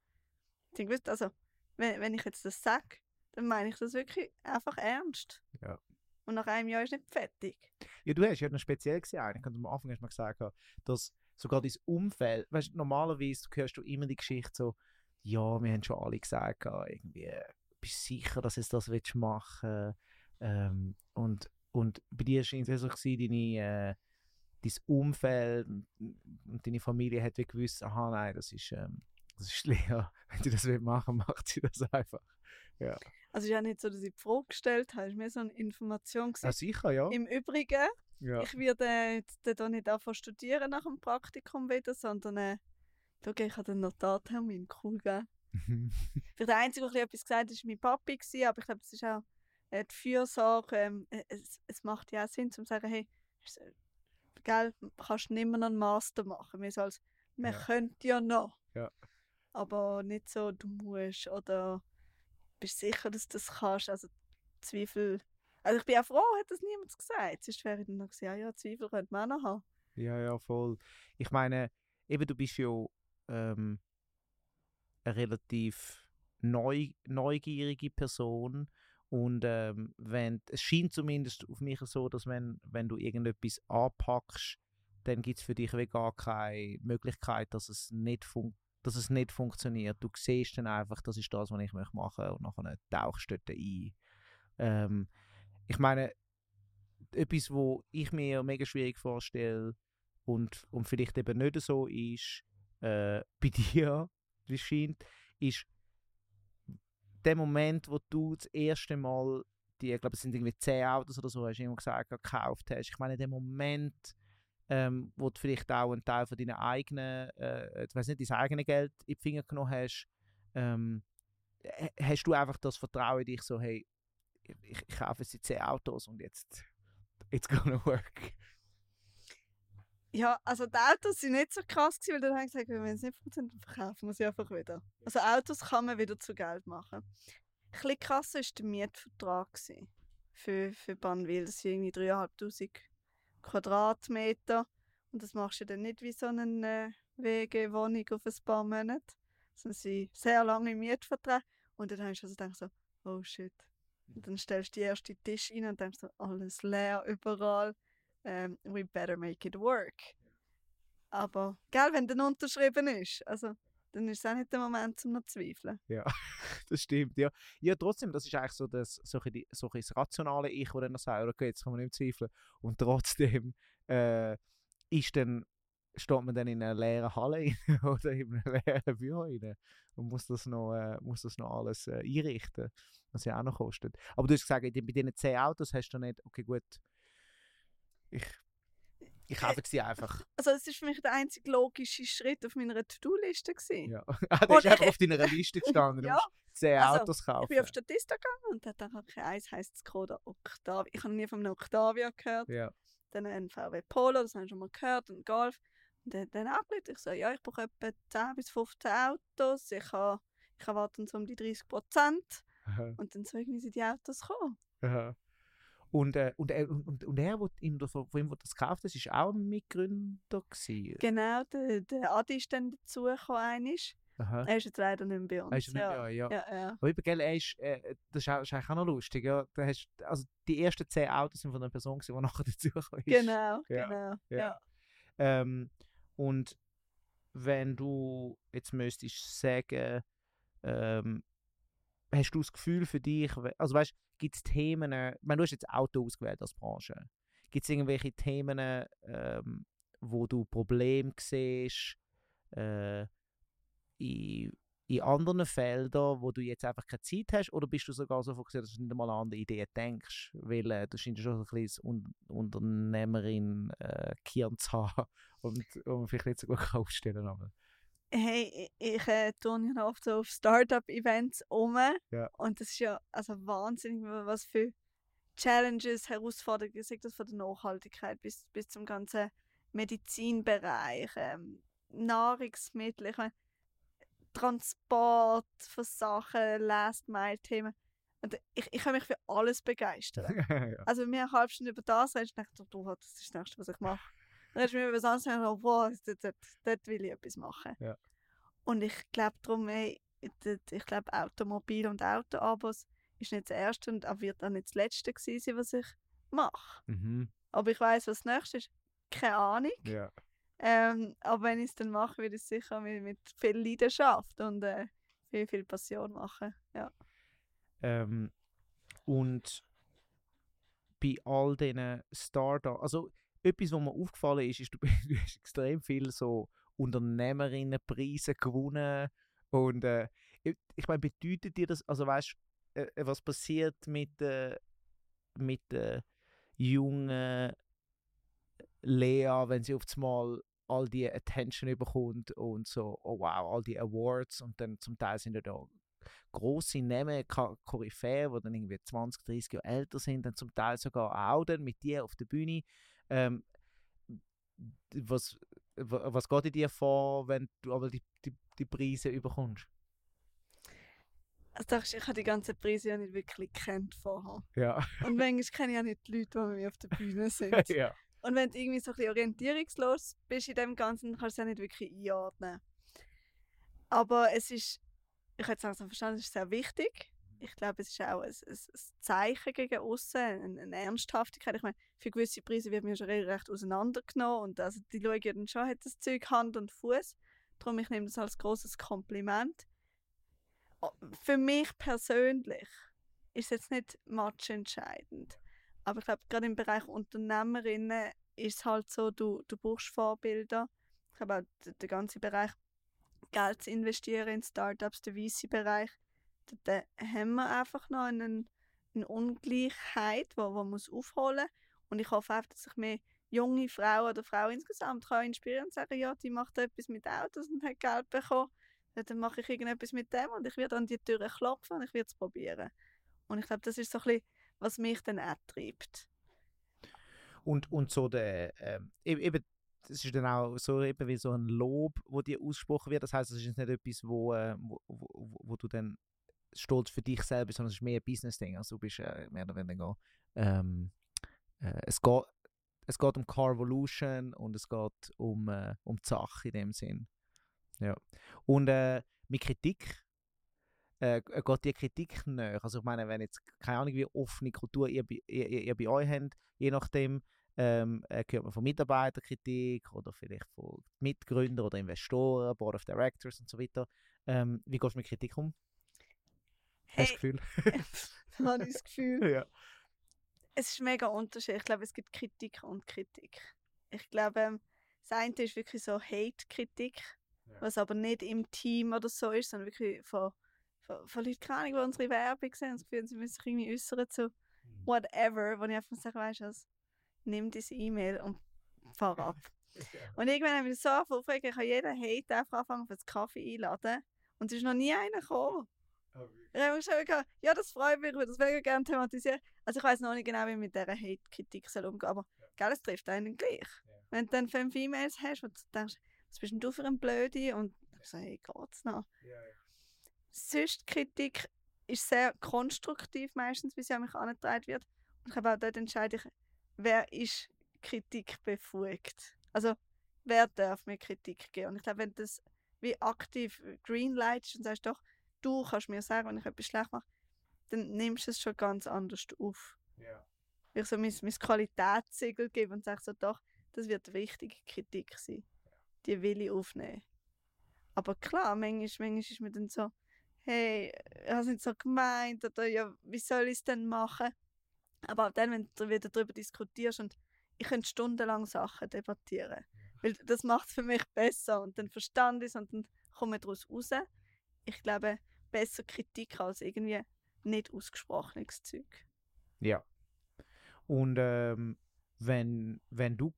Ich habe gewusst, also, wenn, wenn ich jetzt das sage, dann meine ich das wirklich einfach ernst. Ja. Und nach einem Jahr ist nicht fertig. Ja, du hast ja noch speziell gesehen, eigentlich. Und am Anfang hast du mal gesagt, dass sogar dein Umfeld, weißt normalerweise hörst du immer die Geschichte so, ja, wir haben schon alle gesagt, ja, irgendwie, bist du sicher, dass du das willst machen ähm, und, und bei dir scheint es so gewesen, deine, äh, dein Umfeld und, deine Familie hat wie gewusst, aha, nein, das ist, ähm, das ist Lea, wenn sie das will machen, macht sie das einfach. Also es ist ja nicht so, dass ich die Frage gestellt habe, es war mehr so eine Information. Ja, sicher, ja. Im Übrigen, ja. ich werde da nicht anfangen studieren nach dem Praktikum wieder, sondern äh, schau, ich habe den Notartermin, cool, gell? Für der Einzige, der etwas gesagt hat, war mein Papi, gewesen, aber ich glaube, es ist auch äh, die Fürsorge. Ähm, äh, es, es macht ja auch Sinn, zu sagen, hey, äh, gell, kannst nicht mehr einen Master machen. Wir, so als, man Ja. könnte ja noch. Ja. Aber nicht so, du musst oder bist sicher, dass du das kannst. Also Zweifel. Also ich bin auch froh, hat das niemand gesagt. Sonst wäre ich dann noch gesagt, ja, ja, Zweifel könnte man auch noch haben. Ja, ja, voll. Ich meine, eben du bist ja ähm, eine relativ neu, neugierige Person und ähm, wenn, es scheint zumindest auf mich so, dass wenn, wenn du irgendetwas anpackst, dann gibt es für dich gar keine Möglichkeit, dass es nicht funktioniert dass es nicht funktioniert. Du siehst dann einfach, das ist das, was ich möchte machen und nachher tauchst du dort ein. Ähm, ich meine, etwas, wo ich mir mega schwierig vorstelle und, und vielleicht eben nicht so ist, äh, bei dir, wie scheint, ist der Moment, wo du das erste Mal die, ich glaube, es sind irgendwie 10 Autos oder so, hast du immer gesagt, gekauft hast. Ich meine, der Moment, ähm, wo du vielleicht auch einen Teil von deinen eigenen, äh, ich weiß nicht, dein eigenes Geld in die Finger genommen hast, ähm, hast du einfach das Vertrauen in dich so, hey, ich, ich kaufe die 10 Autos und jetzt, it's gonna work. Ja, also die Autos sind nicht so krass gewesen, weil dann haben gesagt, wenn es nicht funktioniert, dann verkaufen wir sie einfach wieder. Also Autos kann man wieder zu Geld machen. Ein bisschen krasser war der Mietvertrag für, für Bannwil. Das sind irgendwie 3'500 Quadratmeter. Und das machst du dann nicht wie so eine äh, WG-Wohnung auf ein paar Monate. Es sind sehr lange Mietverträge. Und dann hast du also gedacht so, oh shit. Und dann stellst du den ersten Tisch rein und denkst so, alles leer, überall. Ähm, we better make it work. Aber, gell, wenn dann unterschrieben ist, also, dann ist es auch nicht der Moment, um noch zu zweifeln. Ja, das stimmt, ja. Ja, trotzdem, das ist eigentlich so das, so ein so das rationale Ich, das dann sagt, okay, jetzt kann man nicht zweifeln. Und trotzdem äh, ist dann, steht man dann in einer leeren Halle oder in einem leeren Büro rein und muss das noch, äh, muss das noch alles äh, einrichten, was ja auch noch kostet. Aber du hast gesagt, bei diesen 10 Autos hast du nicht, okay, gut, ich, ich kaufe sie einfach. Also, es ist für mich der einzige logische Schritt auf meiner To-Do-Liste. Ja. ah, das ist einfach auf deiner Liste gestanden, Ja, musst 10 also, Autos kaufen. Ich bin auf Statista gegangen und dachte ich, eins heisst Skoda Octavia. Ich habe nie von einem Octavia gehört. ja. Dann ein VW Polo, das habe ich schon mal gehört, und Golf. Dann, dann angelegt. Ich so, ja, ich brauche etwa 10 bis 15 Autos. Ich habe ich erwarte so um die 30 Prozent. Und dann so irgendwie sind die Autos gekommen. Aha. Und, äh, und, er, und, und er, wo ihm das, wo ihm das gekauft hat, war auch ein Mitgründer. Gewesen. Genau, der, der Adi ist dann dazugekommen. Aha. Er ist jetzt leider nicht mehr bei uns. Er ist nicht ja. mehr, ja. Ja, ja. Aber eben, gell, er ist, äh, das ist, auch, ist eigentlich auch noch lustig. Ja? Da hast, also die ersten zehn Autos sind von einer Person, gewesen, die nachher dazugekommen ist. Genau, Ja, genau. ja. Ja. Ähm, und wenn du jetzt müsstest sagen, ähm, hast du das Gefühl für dich, also weißt gibt es Themen, äh, ich meine, du hast jetzt Auto ausgewählt als Branche, gibt es irgendwelche Themen, ähm, wo du Probleme siehst, äh, in, in anderen Feldern, wo du jetzt einfach keine Zeit hast, oder bist du sogar so fokussiert, dass du nicht einmal an andere Ideen denkst, weil äh, du scheinst schon ein bisschen Un Unternehmerin äh, Kirn zu haben und, und vielleicht nicht so gut aufstellen aber Hey, ich, äh, turne ja oft so auf Startup-Events um. Ja. Und das ist ja also wahnsinnig, wa- was für Challenges, Herausforderungen, sei das von der Nachhaltigkeit bis, bis zum ganzen Medizinbereich, ähm, Nahrungsmittel, ich meine, Transport von Sachen, Last-Mile-Themen. Und ich, ich kann mich für alles begeistern. ja. Also wenn wir eine halbe Stunde über das reden, denke ich, du, das ist das Nächste, was ich mache. Dann redest du mir über was anderes und denke, wow, dort, dort, dort will ich etwas machen. Ja. Und ich glaube darum, ey, dort- ich glaube Automobil und Autoabos ist nicht das Erste und auch wird auch nicht das Letzte gewesen sein, was ich mache. Mhm. Aber ich weiß, was das Nächste ist. Keine Ahnung. ja. Ähm, aber wenn ich es dann mache, würde ich es sicher mit, mit viel Leidenschaft und äh, viel, viel Passion machen. Ja. Ähm, und bei all diesen Startups, also etwas, was mir aufgefallen ist, ist, du, du hast extrem viel so Unternehmerinnenpreise gewonnen und äh, ich, ich meine, bedeutet dir das, also weißt du, äh, was passiert mit, äh, mit der jungen Lea, wenn sie auf einmal all die Attention bekommt und so, oh wow, all die Awards und dann zum Teil sind ja da grosse Namen, Koryphäen, die dann irgendwie 20, 30 Jahre älter sind, dann zum Teil sogar auch dann mit dir auf der Bühne. Ähm, was, wa- was geht in dir vor, wenn du aber die, die, die Preise überkommst? Also ich, habe die ganzen Preise ja nicht wirklich gekannt vorher. Ja. Und manchmal kenne ich auch nicht die Leute, die mit mir auf der Bühne sind. ja. Und wenn du irgendwie so ein bisschen orientierungslos bist in dem Ganzen, kannst du es auch nicht wirklich einordnen. Aber es ist, ich hätte es verstanden, es ist sehr wichtig. Ich glaube, es ist auch ein, ein, ein Zeichen gegen außen, eine, eine Ernsthaftigkeit. Ich meine, für gewisse Preise wird mir schon recht auseinandergenommen und also die schauen ja dann schon, hat das Zeug Hand und Fuß. Darum ich nehme das als großes Kompliment. Für mich persönlich ist es jetzt nicht matchentscheidend. Aber ich glaube, gerade im Bereich Unternehmerinnen ist es halt so, du, du brauchst Vorbilder. Ich glaube auch der, ganze Bereich Geld zu investieren in Startups, der VC-Bereich, da haben wir einfach noch eine, eine Ungleichheit, die man muss aufholen muss. Und ich hoffe einfach, dass ich mehr junge Frauen oder Frauen insgesamt kann inspirieren und sagen, ja, die macht etwas mit Autos und hat Geld bekommen. Dann mache ich irgendetwas mit dem und ich werde an die Türe klopfen und ich werde es probieren. Und ich glaube, das ist so ein bisschen, was mich dann auch treibt. Und, und so der, ähm, e- eben, das ist dann auch so eben wie so ein Lob, wo dir ausgesprochen wird. Das heißt, es ist nicht etwas, wo, äh, wo, wo, wo- wo du dann stolz für dich selber sondern es ist mehr ein Business-Ding. Also du bist äh, mehr oder weniger, ähm, äh, es geht es geht um Carvolution und es geht um, äh, um die Sache in dem Sinn. Ja. Und äh, mit Kritik äh, g- geht die Kritik näher. Also ich meine, wenn jetzt, keine Ahnung, wie offene Kultur ihr, bei- ihr, ihr, bei euch habt, je nachdem, ähm, äh, hört man von Mitarbeiterkritik oder vielleicht von Mitgründern oder Investoren, Board of Directors und so weiter. Ähm, wie gehst du mit Kritik um? Hast du Hey, das Gefühl? habe ich das Gefühl. ja. Es ist mega unterschiedlich. Ich glaube, es gibt Kritik und Kritik. Ich glaube, ähm, das eine ist wirklich so Hate-Kritik, Ja. was aber nicht im Team oder so ist, sondern wirklich von, von, von Leuten, keine Ahnung, die unsere Werbung sehen und das Gefühl, sie müssen sich irgendwie äußern zu whatever, wo ich einfach sage, weißt du was, nimm diese E-Mail und fahr ab. Und irgendwann haben wir so aufgeregt, ich habe jeden Hate einfach anfangen, für den Kaffee einladen. Und es ist noch nie einer gekommen. Ich habe schon gedacht, ja, das freut mich, ich würde das mega gerne thematisieren. Also ich weiß noch nicht genau, wie ich mit dieser Hate-Kritik soll umgehen aber gell, es trifft einen gleich. Wenn du dann fünf E-Mails hast und du denkst, was bist denn du für ein Blödi? Und ich so, hey, geht's noch? Sonst Kritik ist sehr konstruktiv meistens, wie sie an mich angetragen wird. Und ich glaube auch dort entscheide ich, wer ist Kritik befugt. Also wer darf mir Kritik geben? Und ich glaube, wenn das wie aktiv greenlightest und sagst, doch, du kannst mir sagen, wenn ich etwas schlecht mache, dann nimmst du es schon ganz anders auf. Ja. Ich so mein, mein Qualitätssiegel gebe und sage so, doch, das wird wichtige Kritik sein. Die will ich aufnehmen. Aber klar, manchmal, manchmal ist mir dann so, hey, es nicht so gemeint oder ja, wie soll ich es denn machen? Aber auch dann, wenn du wieder darüber diskutierst und ich könnte stundenlang Sachen debattieren. Weil das macht es für mich besser und dann verstand ich es und dann komme ich daraus raus. Ich glaube, besser Kritik als irgendwie nicht ausgesprochenes Zeug. Ja. Und ähm, wenn, wenn du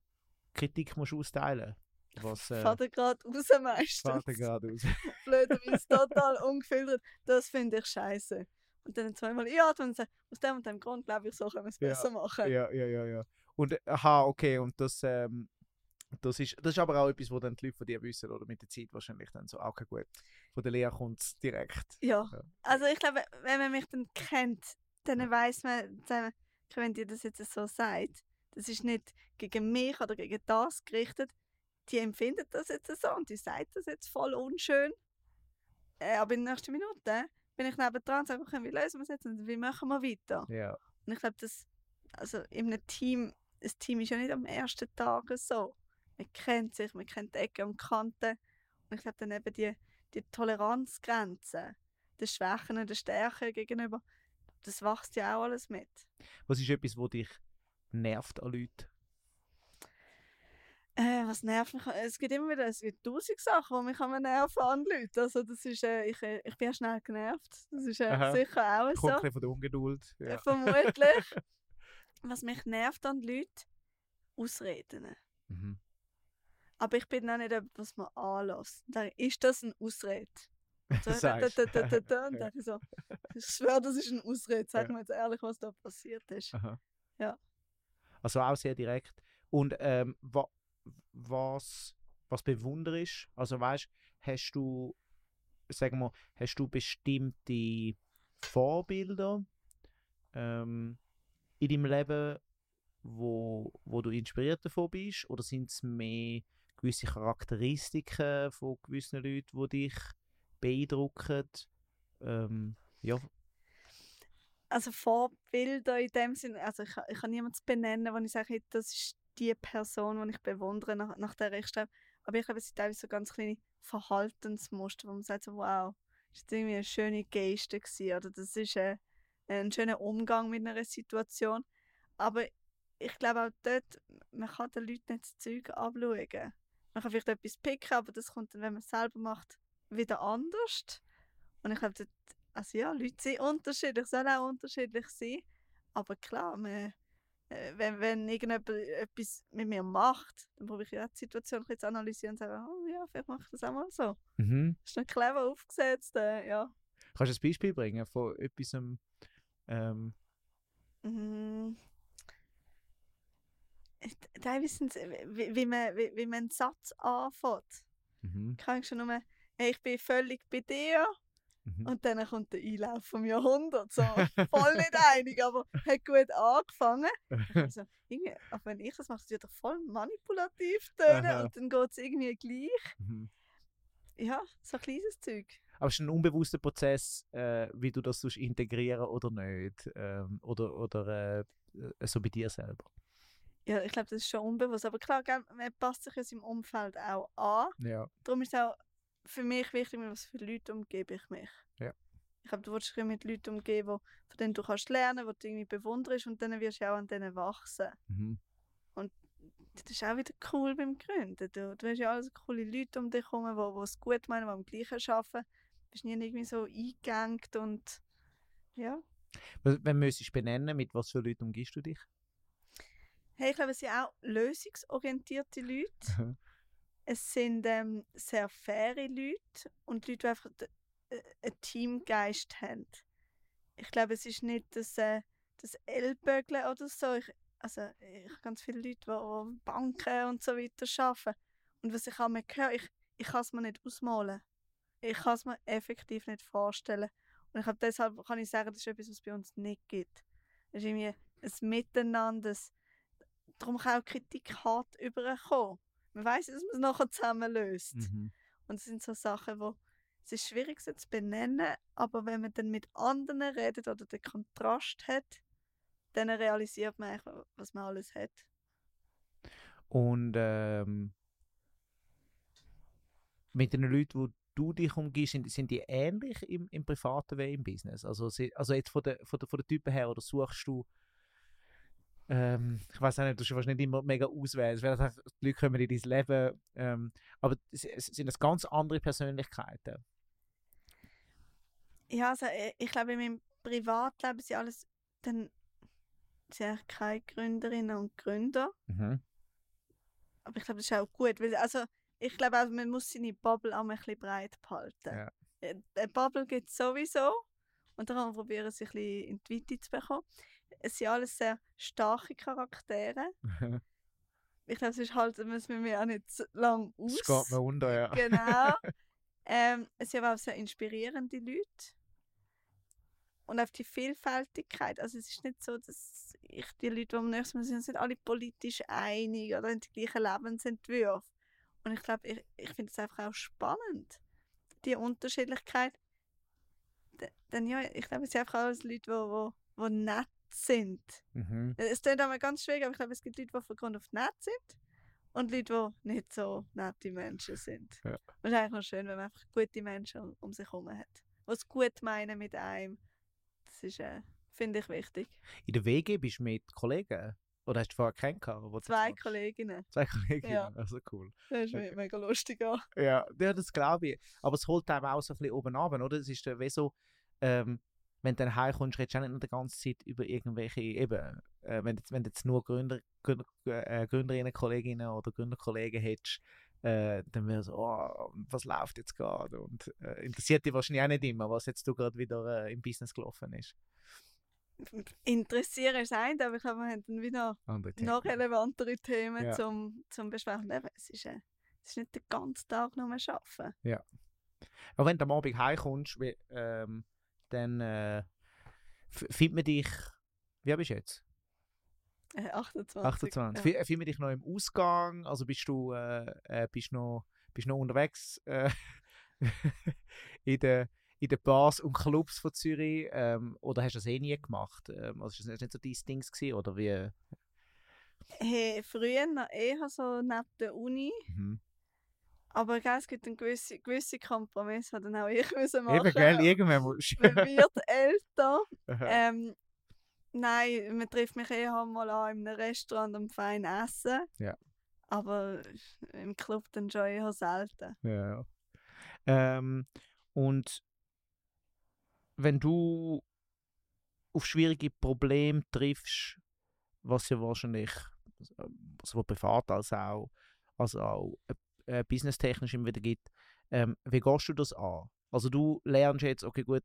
Kritik musst austeilen was äh, Fahrt gerade raus meistens. dir gerade aus? Blöderweise total ungefiltert. Das finde ich scheiße. Und dann zweimal ja, und sagen, aus dem und dem Grund glaube ich, so können wir es Ja, besser machen. ja, ja, ja, ja. Und äh, aha, okay, und das, ähm, das ist, das ist aber auch etwas, wo dann die Leute von dir wissen, oder mit der Zeit wahrscheinlich dann so, ah, okay, gut. Von der Lehre kommt es direkt. Ja. Ja. Also ich glaube, wenn man mich dann kennt, dann weiß man, dann- wenn dir das jetzt so sagt, das ist nicht gegen mich oder gegen das gerichtet. Die empfindet das jetzt so und die sagt das jetzt voll unschön. Äh, aber in der nächsten Minute bin ich nebendran und sage, okay, wie lösen wir es jetzt und wie machen wir weiter? Ja. Und ich glaube, das, also in einem Team, ein Team ist ja nicht am ersten Tag so. Man kennt sich, man kennt die Ecken und Kanten. Und ich glaube dann eben die, die Toleranzgrenzen, der Schwächen und der Stärken gegenüber, das wächst ja auch alles mit. Was ist etwas, wo dich nervt an Leuten? Äh, was nervt mich? Es gibt immer wieder, es gibt tausend Sachen, die mich an nerven an Leuten. Also das ist, äh, ich, äh, ich bin ja schnell genervt. Das ist äh, Aha. sicher auch Kommt so. ein von der Ungeduld. Äh, Ja. Vermutlich. was mich nervt an Leuten, Ausreden. Mhm. Aber ich bin auch nicht jemand, was man anlässt. Dann ist das eine Ausrede. So, da, da, Sagst. da, da, da, da, und Ja. dann ich so, ich schwöre, das ist eine Ausrede. Sag mir jetzt ehrlich, was da passiert ist. Aha. Ja. Also auch sehr direkt. Und ähm, wa was, was bewunderst Also weißt hast du, sagen wir, hast du bestimmte Vorbilder ähm, in deinem Leben, wo, wo du inspiriert davon bist? Oder sind es mehr gewisse Charakteristiken von gewissen Leuten, die dich beeindrucken? Ähm, ja, Also Vorbilder in dem Sinne, also ich, kann- ich kann niemanden benennen, wo ich sage, das ist die Person, die ich bewundere, nach, nach der ich strebe. Aber ich glaube, es teilweise so ganz kleine Verhaltensmuster, wo man sagt so, wow, das war irgendwie eine schöne Geste gewesen, oder das ist äh, ein schöner Umgang mit einer Situation. Aber ich glaube auch dort, man kann den Leuten nicht das Zeug abschauen. Man kann vielleicht etwas picken, aber das kommt dann, wenn man es selber macht, wieder anders. Und ich glaube, dort also ja, Leute sind unterschiedlich, sollen auch unterschiedlich sein. Aber klar, man, wenn, wenn irgendjemand etwas mit mir macht, dann probiere ich ja die Situation ein bisschen zu analysieren und sagen, oh ja, vielleicht mache ich das auch mal so. mhm. Das ist nicht clever aufgesetzt, äh, ja. Kannst du ein Beispiel bringen von etwas, ähm, Mhm. Teilweise sind es, wie, wie, man, wie, wie man einen Satz anfängt. mhm, Kann ich schon nur, hey, ich bin völlig bei dir. Mhm. Und dann kommt der Einlauf vom Jahrhundert. So, voll nicht einig, aber hat gut angefangen. Also, irgendwie, auch wenn ich das mache, es wird doch voll manipulativ tönen und dann geht es irgendwie gleich. Mhm. Ja, so ein kleines Zeug. Aber es ist ein unbewusster Prozess, äh, wie du das integrieren oder nicht. Ähm, oder oder äh, so bei dir selber. Ja, ich glaube, das ist schon unbewusst. Aber klar, man passt sich ja seinem Umfeld auch an. Ja. Darum ist es auch für mich wichtig, mit was für Leute umgebe ich mich. Ja. Ich glaube, du willst dich mit Leuten umgeben, wo, von denen du kannst lernen, die du irgendwie bewunderst und dann wirst du auch an denen wachsen. Mhm. Das ist auch wieder cool beim Gründen. Du, du hast ja alles coole Leute um dich herum, die es gut meinen, die am Gleichen arbeiten. Du bist nie irgendwie so eingegangen und ja. Wenn müsstest du benennen, mit was für Leuten umgibst du dich? Hey, ich glaube, es sind auch lösungsorientierte Leute. Es sind ähm, sehr faire Leute und Leute, die einfach äh, einen Teamgeist haben. Ich glaube, es ist nicht das, äh, das Ellbögeln oder so. Ich, also, ich habe ganz viele Leute, die an Banken und so weiter arbeiten. Und was ich einmal höre, ich, ich kann es mir nicht ausmalen. Ich kann es mir effektiv nicht vorstellen. Und ich glaube, deshalb kann ich sagen, das ist etwas, was es bei uns nicht gibt. Es ist irgendwie ein Miteinander. Darum kann auch Kritik hart überkommen. Man weiß, dass man es nachher zusammen löst. Mhm. Und das sind so Sachen, wo es ist schwierig sie zu benennen, aber wenn man dann mit anderen redet oder den Kontrast hat, dann realisiert man eigentlich, was man alles hat. Und ähm, mit den Leuten, die du dich umgibst, sind, sind die ähnlich im, im privaten wie im Business? Also, also jetzt von der, von, der, von der Typen her, oder suchst du ähm, ich weiß auch nicht, du wahrscheinlich nicht immer mega auswählen. Es werden einfach, die Leute kommen in dein Leben, ähm, aber es, es sind das ganz andere Persönlichkeiten. Ja, also ich, ich glaube, in meinem Privatleben sind alles dann sind keine Gründerinnen und Gründer. Mhm. Aber ich glaube, das ist auch gut. Weil, also, ich glaube auch, man muss seine Bubble auch ein bisschen breit behalten. Ja. Eine Bubble gibt es sowieso. Und daran probieren sie ein bisschen in die Weite zu bekommen. Es sind alles sehr starke Charaktere. ich glaube, es ist halt, müssen wir mir auch nicht so lang aus. Das geht mir unter, ja. Genau. ähm, es sind aber auch sehr inspirierende Leute. Und auf die Vielfältigkeit. Also es ist nicht so, dass ich die Leute, die am nächsten Mal sind, sind alle politisch einig oder haben die gleichen Lebensentwürfe. Und ich glaube, ich, ich finde es einfach auch spannend, die Unterschiedlichkeit. D- Dann ja, ich glaube, es sind einfach alles Leute, die, die, die nett sind. Mhm. Es klingt einmal ganz schwierig, aber ich glaube, es gibt Leute, die von Grund auf nett sind und Leute, die nicht so nette Menschen sind. Ja. Und es ist eigentlich noch schön, wenn man einfach gute Menschen um, sich herum hat. Die es gut meinen mit einem. Das ist, äh, finde ich, wichtig. In der WG bist du mit Kollegen? Oder hast du vorher keinen gehabt? wo du Zwei? Kolleginnen. Zwei Kolleginnen, Ja. also cool. Das ist Okay. mega lustig an. Ja, ja das glaube ich. Aber es holt einem auch so ein bisschen oben runter, oder? Es ist wie so, ähm, wenn du dann heimkommst, redest du auch nicht nur die ganze Zeit über irgendwelche, eben, äh, wenn, du jetzt, wenn du jetzt nur Gründer, Gründer, äh, Gründerinnen, Kolleginnen oder Gründerkollegen hättest, äh, dann wäre so, oh, was läuft jetzt gerade? Und äh, interessiert dich wahrscheinlich auch nicht immer, was jetzt du gerade wieder äh, im Business gelaufen ist. Interessieren ist ein, aber ich glaube, wir haben dann wieder noch relevantere Themen Ja. zum, zum Besprechen. Es ist, äh, es ist nicht den ganzen Tag nur arbeiten. Aber wenn du am Abend heimkommst, wie, ähm, dann äh, findet man dich, wie bist du jetzt? Äh, 28. 28. Ja. Ja. Findet man dich noch im Ausgang? Also bist du äh, äh, bist noch, bist noch unterwegs äh, in den in den Bars und Clubs von Zürich? Ähm, oder hast du das eh nie gemacht? Ähm, also ist das nicht so dein Ding gewesen, oder wie? Hey, früher noch eher so neben der Uni. Mhm. Aber gell, es gibt einen gewisse, gewisse Kompromiss, die dann auch ich müssen machen Eben, gell? Irgendwann musst Man wird älter. du. ähm, nein, man trifft mich eher mal an in einem Restaurant am fein essen. Ja. Aber im Club dann schon eher selten. Ja. Ähm, und wenn du auf schwierige Probleme triffst, was ja wahrscheinlich äh, sowohl privat als auch, als auch äh, businesstechnisch immer wieder gibt, ähm, wie gehst du das an? Also du lernst jetzt, okay gut,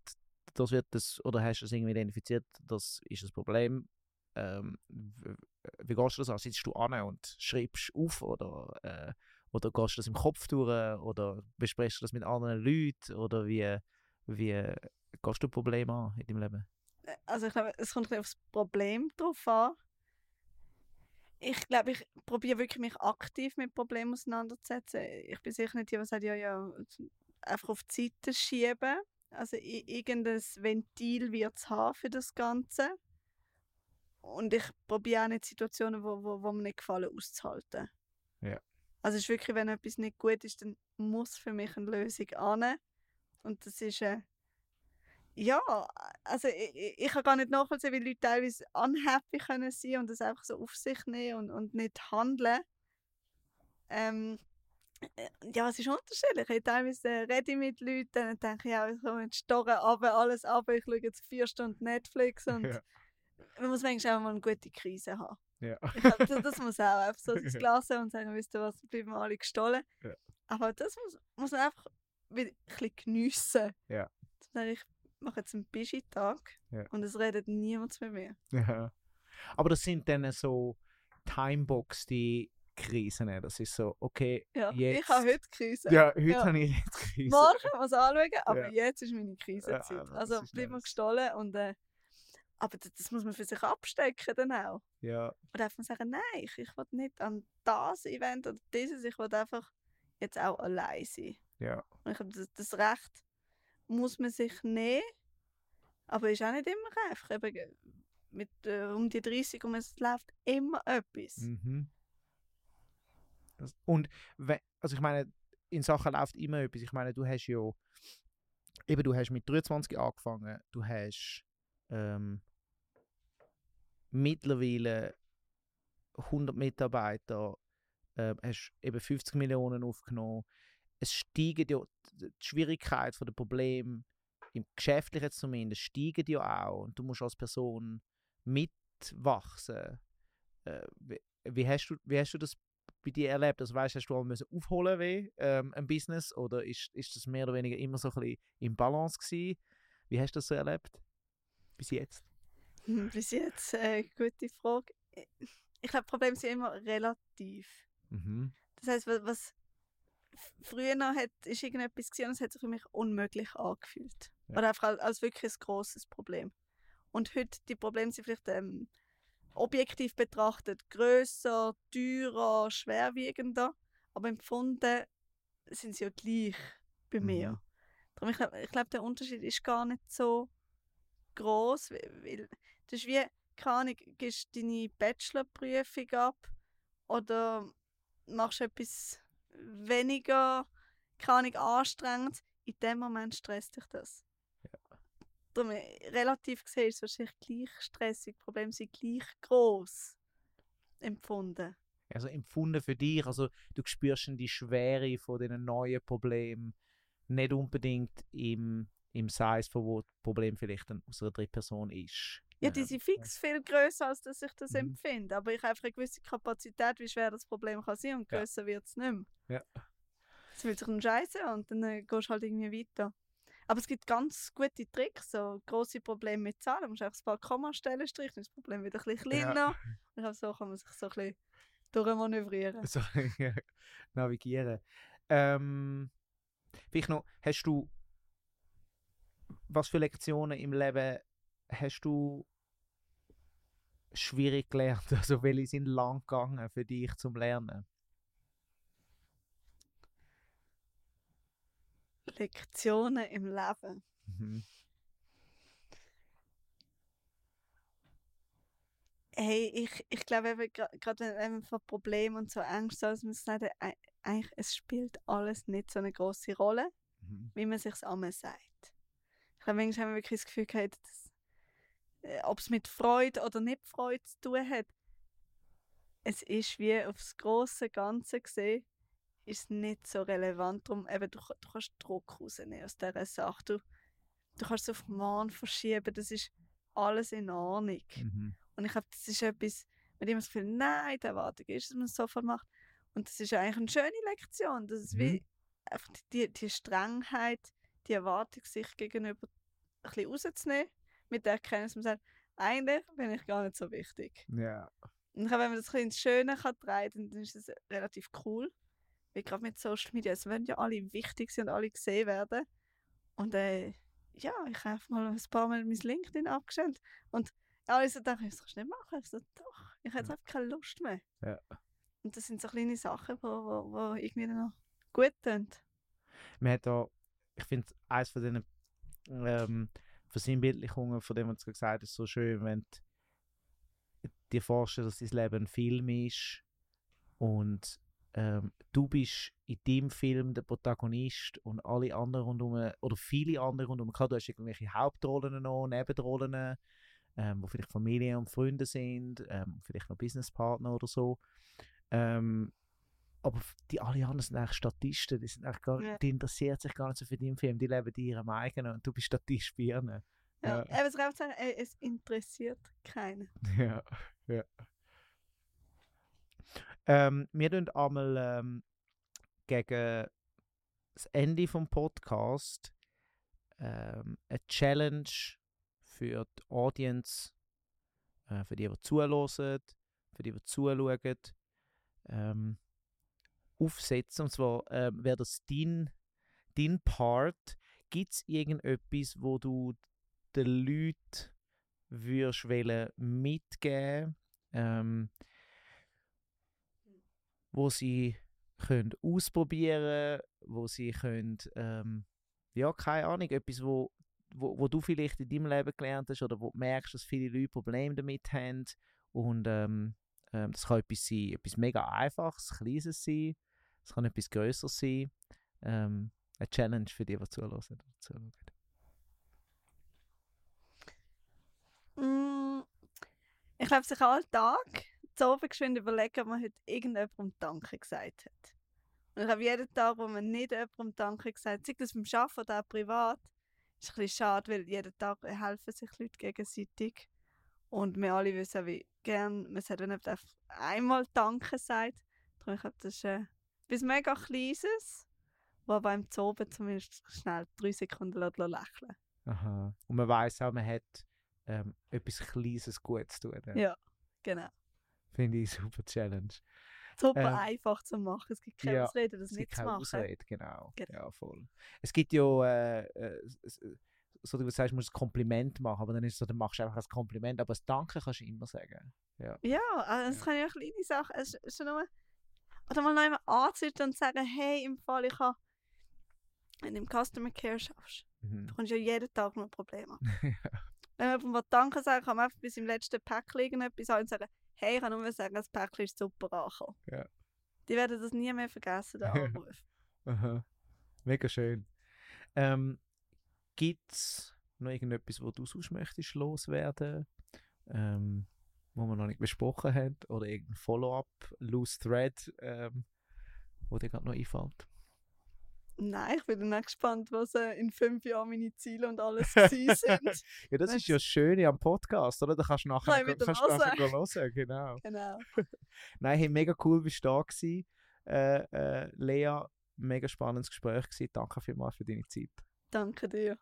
das wird das, oder hast du das irgendwie identifiziert, das ist das Problem. Ähm, wie gehst du das an? Sitzt du an und schreibst auf oder äh, oder gehst du das im Kopf durch? Oder besprichst du das mit anderen Leuten? Oder wie, wie gehst du Probleme an in deinem Leben? Äh, Also ich glaube, es kommt ein bisschen aufs Problem drauf an. Ich glaube, ich probiere wirklich mich aktiv mit Problemen auseinanderzusetzen. Ich bin sicher nicht die, die sagt, ja, ja, einfach auf die Seite schieben. Also irgendein Ventil wird es haben für das Ganze. Und ich probiere auch nicht Situationen, wo, wo, wo mir nicht gefallen, auszuhalten. Ja. Also es ist wirklich, wenn etwas nicht gut ist, dann muss für mich eine Lösung an. Und das ist äh, ja, also ich, ich, kann gar nicht nachvollziehen, wie Leute teilweise unhappy können sein und das einfach so auf sich nehmen und, und nicht handeln. Ähm, äh, ja, es ist unterschiedlich. Ich teilweise äh, rede ich mit Leuten und denke, ja, ich komme jetzt starren runter, alles ab, ich schaue jetzt vier Stunden Netflix und Ja. man muss manchmal auch mal eine gute Krise haben. Ja. Glaub, das, muss auch einfach so das. Glas und sagen, wisst ihr was, bleiben wir alle gestohlen. Ja. Aber das muss, muss man einfach ein bisschen geniessen. Ja. Ich mache jetzt einen Bischi-Tag Ja. und es redet niemand mit mir. Ja. Aber das sind dann so timeboxte Krisen. Das ist so, okay, Ja, ich Jetzt- habe heute Krise. ja, heute Ja. habe ich jetzt Krise. Morgen man es anschauen, aber Ja. jetzt ist meine Krisenzeit. Ja, also ist bleiben wir gestohlen und äh, aber das, das muss man für sich abstecken dann auch. Ja, Und einfach sagen, nein, ich, ich will nicht an das Event oder dieses, ich will einfach jetzt auch allein sein. Ja. Und ich glaube, das, das Recht muss man sich nehmen, aber ist auch nicht immer einfach. Eben, ge- mit äh, um die 30 und es läuft immer etwas. Mhm. Das, und we, also ich meine, in Sachen läuft immer etwas. Ich meine, du hast ja eben, du hast mit 23 angefangen, du hast ähm, mittlerweile 100 Mitarbeiter, äh, hast eben 50 Millionen aufgenommen. Es steigen ja, die Schwierigkeit von den Problemen, im Geschäftlichen zumindest, steigen ja auch. Und du musst als Person mitwachsen. Äh, wie, wie, hast du, wie hast du das bei dir erlebt? Also weißt, hast du auch müssen aufholen wie ähm, ein Business oder ist, ist das mehr oder weniger immer so ein bisschen im Balance gewesen? Wie hast du das so erlebt? Bis jetzt? Hm, Bis jetzt, äh, gute Frage. Ich glaube, Probleme sind immer relativ. Mhm. Das heißt, was, früher noch hat, ist irgendetwas gewesen und es hat sich für mich unmöglich angefühlt. Ja. Oder einfach als, als wirklich ein grosses Problem. Und heute, die Probleme sind vielleicht ähm, objektiv betrachtet grösser, teurer, schwerwiegender, aber empfunden sind sie ja gleich bei mir. Mhm. Darum, ich glaube, glaub, der Unterschied ist gar nicht so groß, weil das ist wie, keine Ahnung, gibst deine Bachelorprüfung ab oder machst etwas weniger, keine anstrengend, in dem Moment stresst dich das. Darum, äh, relativ gesehen ist es wahrscheinlich gleich stressig, die Probleme sind gleich groß empfunden. Also empfunden für dich, also du spürst schon die Schwere von diesen neuen Problemen nicht unbedingt im, im Size, von wo das Problem vielleicht dann aus einer dritten Person ist. Ja, die Ähm, sind fix viel grösser, als dass ich das Mhm. empfinde. Aber ich habe einfach eine gewisse Kapazität, wie schwer das Problem kann sein und Ja. grösser wird es nicht mehr. Ja. Es fühlt sich dann scheiße und dann äh, gehst du halt irgendwie weiter. Aber es gibt ganz gute Tricks, so grosse Probleme mit Zahlen. Du musst einfach ein paar Kommastellen streichen, dann ist das Problem wieder ein bisschen Ja. kleiner. Und ich glaube, so kann man sich so ein bisschen durchmanövrieren. so navigieren. Ähm, vielleicht noch, hast du, was für Lektionen im Leben hast du schwierig gelernt? Also welche sind lang gegangen für dich zum Lernen? Lektionen im Leben. Mhm. Hey, ich, ich glaube eben, gerade wenn, man von Problemen und so Angst hat, muss man sagen, ei- eigentlich, es spielt alles nicht so eine große Rolle, Mhm. wie man sich einmal sagt. Ich glaube, manchmal haben wir wirklich das Gefühl gehabt, äh, ob es mit Freude oder nicht Freude zu tun hat, es ist wie aufs große Ganze gesehen, ist es nicht so relevant. Darum, eben, du, du kannst Druck rausnehmen aus dieser Sache. Du, du kannst es auf morgen verschieben, das ist alles in Ordnung. Mhm. Und ich glaube, das ist etwas, mit dem man das Gefühl nein, die Erwartung ist, dass man es sofort macht. Und das ist eigentlich eine schöne Lektion. Das ist Mhm. wie einfach die, die Strengheit, die Erwartung sich gegenüber ein bisschen rauszunehmen, mit der Erkenntnis, dass man sagt, eigentlich bin ich gar nicht so wichtig. Ja. Und wenn man das ein bisschen ins Schöne kann dann ist das relativ cool. Weil gerade mit Social Media, es werden ja alle wichtig sein und alle gesehen werden. Und äh, ja, ich habe mal ein paar Mal mein LinkedIn abgestellt. Und alle so dachten, das kannst du nicht machen. Ich so, doch, ich habe jetzt Ja. einfach keine Lust mehr. Ja. Und das sind so kleine Sachen, die wo, wo, wo irgendwie noch gut tun. Man hat da, ich finde, eines von diesen ähm, Versinnbildlichungen, von dem was du gesagt hast, so schön, wenn du dir vorstellst, dass dein Leben ein Film ist und ähm, du bist in deinem Film der Protagonist und alle anderen rundherum, oder viele andere rundherum, klar, du hast irgendwelche Hauptrollen noch, Nebenrollen, ähm, wo vielleicht Familie und Freunde sind, ähm, vielleicht noch Businesspartner oder so. Ähm, aber die alle anderen sind eigentlich Statisten, die, sind eigentlich gar, Ja. die interessieren sich gar nicht so für deinen Film, die leben in ihrem eigenen und du bist Statist bei ihnen. Ja. Ja. Eben, es sagen, ey, es interessiert keinen. Ja, ja. Ähm, wir tun einmal ähm, gegen das Ende vom Podcast ähm, eine Challenge für die Audience, äh, für die, die zuhören, für die, die zuschauen, ähm, aufsetzen. Und zwar ähm, wäre das dein, dein Part. Gibt es irgendetwas, wo du den Leuten würdest mitgeben, ähm, wo sie können ausprobieren, wo sie können, ähm, ja, keine Ahnung, etwas, wo, wo, wo du vielleicht in deinem Leben gelernt hast oder wo du merkst, dass viele Leute Probleme damit haben und ähm, ähm, das kann etwas sein, etwas mega einfaches, kleines sein, es kann etwas Größeres sein, ähm, eine Challenge für die, die zuhören. zuschauen. Mm, ich glaube, sich alltag zu oben geschwind überlegen, ob man heute irgendjemandem Danke gesagt hat. Und ich habe jeden Tag, wo man nicht jemandem Danke gesagt hat, sei das beim Arbeiten oder auch privat, ist ein bisschen schade, weil jeden Tag helfen sich Leute gegenseitig. Und wir alle wissen, wie gern man sagt, wenn einfach einmal Danke sagt. Darum, ich glaube, das ist äh, etwas mega Kleines, wo beim Zoben zumindest schnell drei Sekunden lächeln lässt. Aha. Und man weiß auch, man hat ähm, etwas Kleines Gutes zu tun. Ja, genau. Finde ich eine super Challenge. Super Ähm, einfach zu machen. Es gibt keine ja, Ausrede, das nicht zu machen. Ausrede, genau. Genau. Ja, voll. Es gibt ja, äh, äh, so du sagst, du musst ein Kompliment machen, aber dann ist es so, dann machst du einfach ein Kompliment, aber das Danke kannst du immer sagen. Ja, also es Ja. kann ja kleine Sachen. Es ist schon nur, oder mal noch einmal anzünden und sagen, hey, im Fall, ich habe, wenn du im Customer Care schaffst, Mhm. du kommst ja jeden Tag noch Probleme. Wenn man jemandem Danke sagen kann man einfach bis im letzten Päckchen irgendetwas sagen und sagen, hey, ich kann nur sagen, das Päckchen ist super angekommen. Ja. Die werden das nie mehr vergessen, den Ja. Anruf. Aha. Mega schön. Ähm, Gibt es noch irgendetwas, wo du sonst möchtest loswerden, ähm, wo wir noch nicht besprochen haben? Oder irgendein Follow-up, Loose Thread, ähm, wo dir gerade noch einfällt? Nein, ich bin dann auch gespannt, was äh, in fünf Jahren meine Ziele und alles gewesen sind. Ja, das ist Wenn's- ja das Schöne am Podcast, oder? Da kannst du nachher, wieder kannst nachher hören. hören, genau. genau. Nein, hey, mega cool, bist du da gewesen. Äh, äh, Lea, mega spannendes Gespräch gewesen. Danke vielmals für deine Zeit. Danke dir.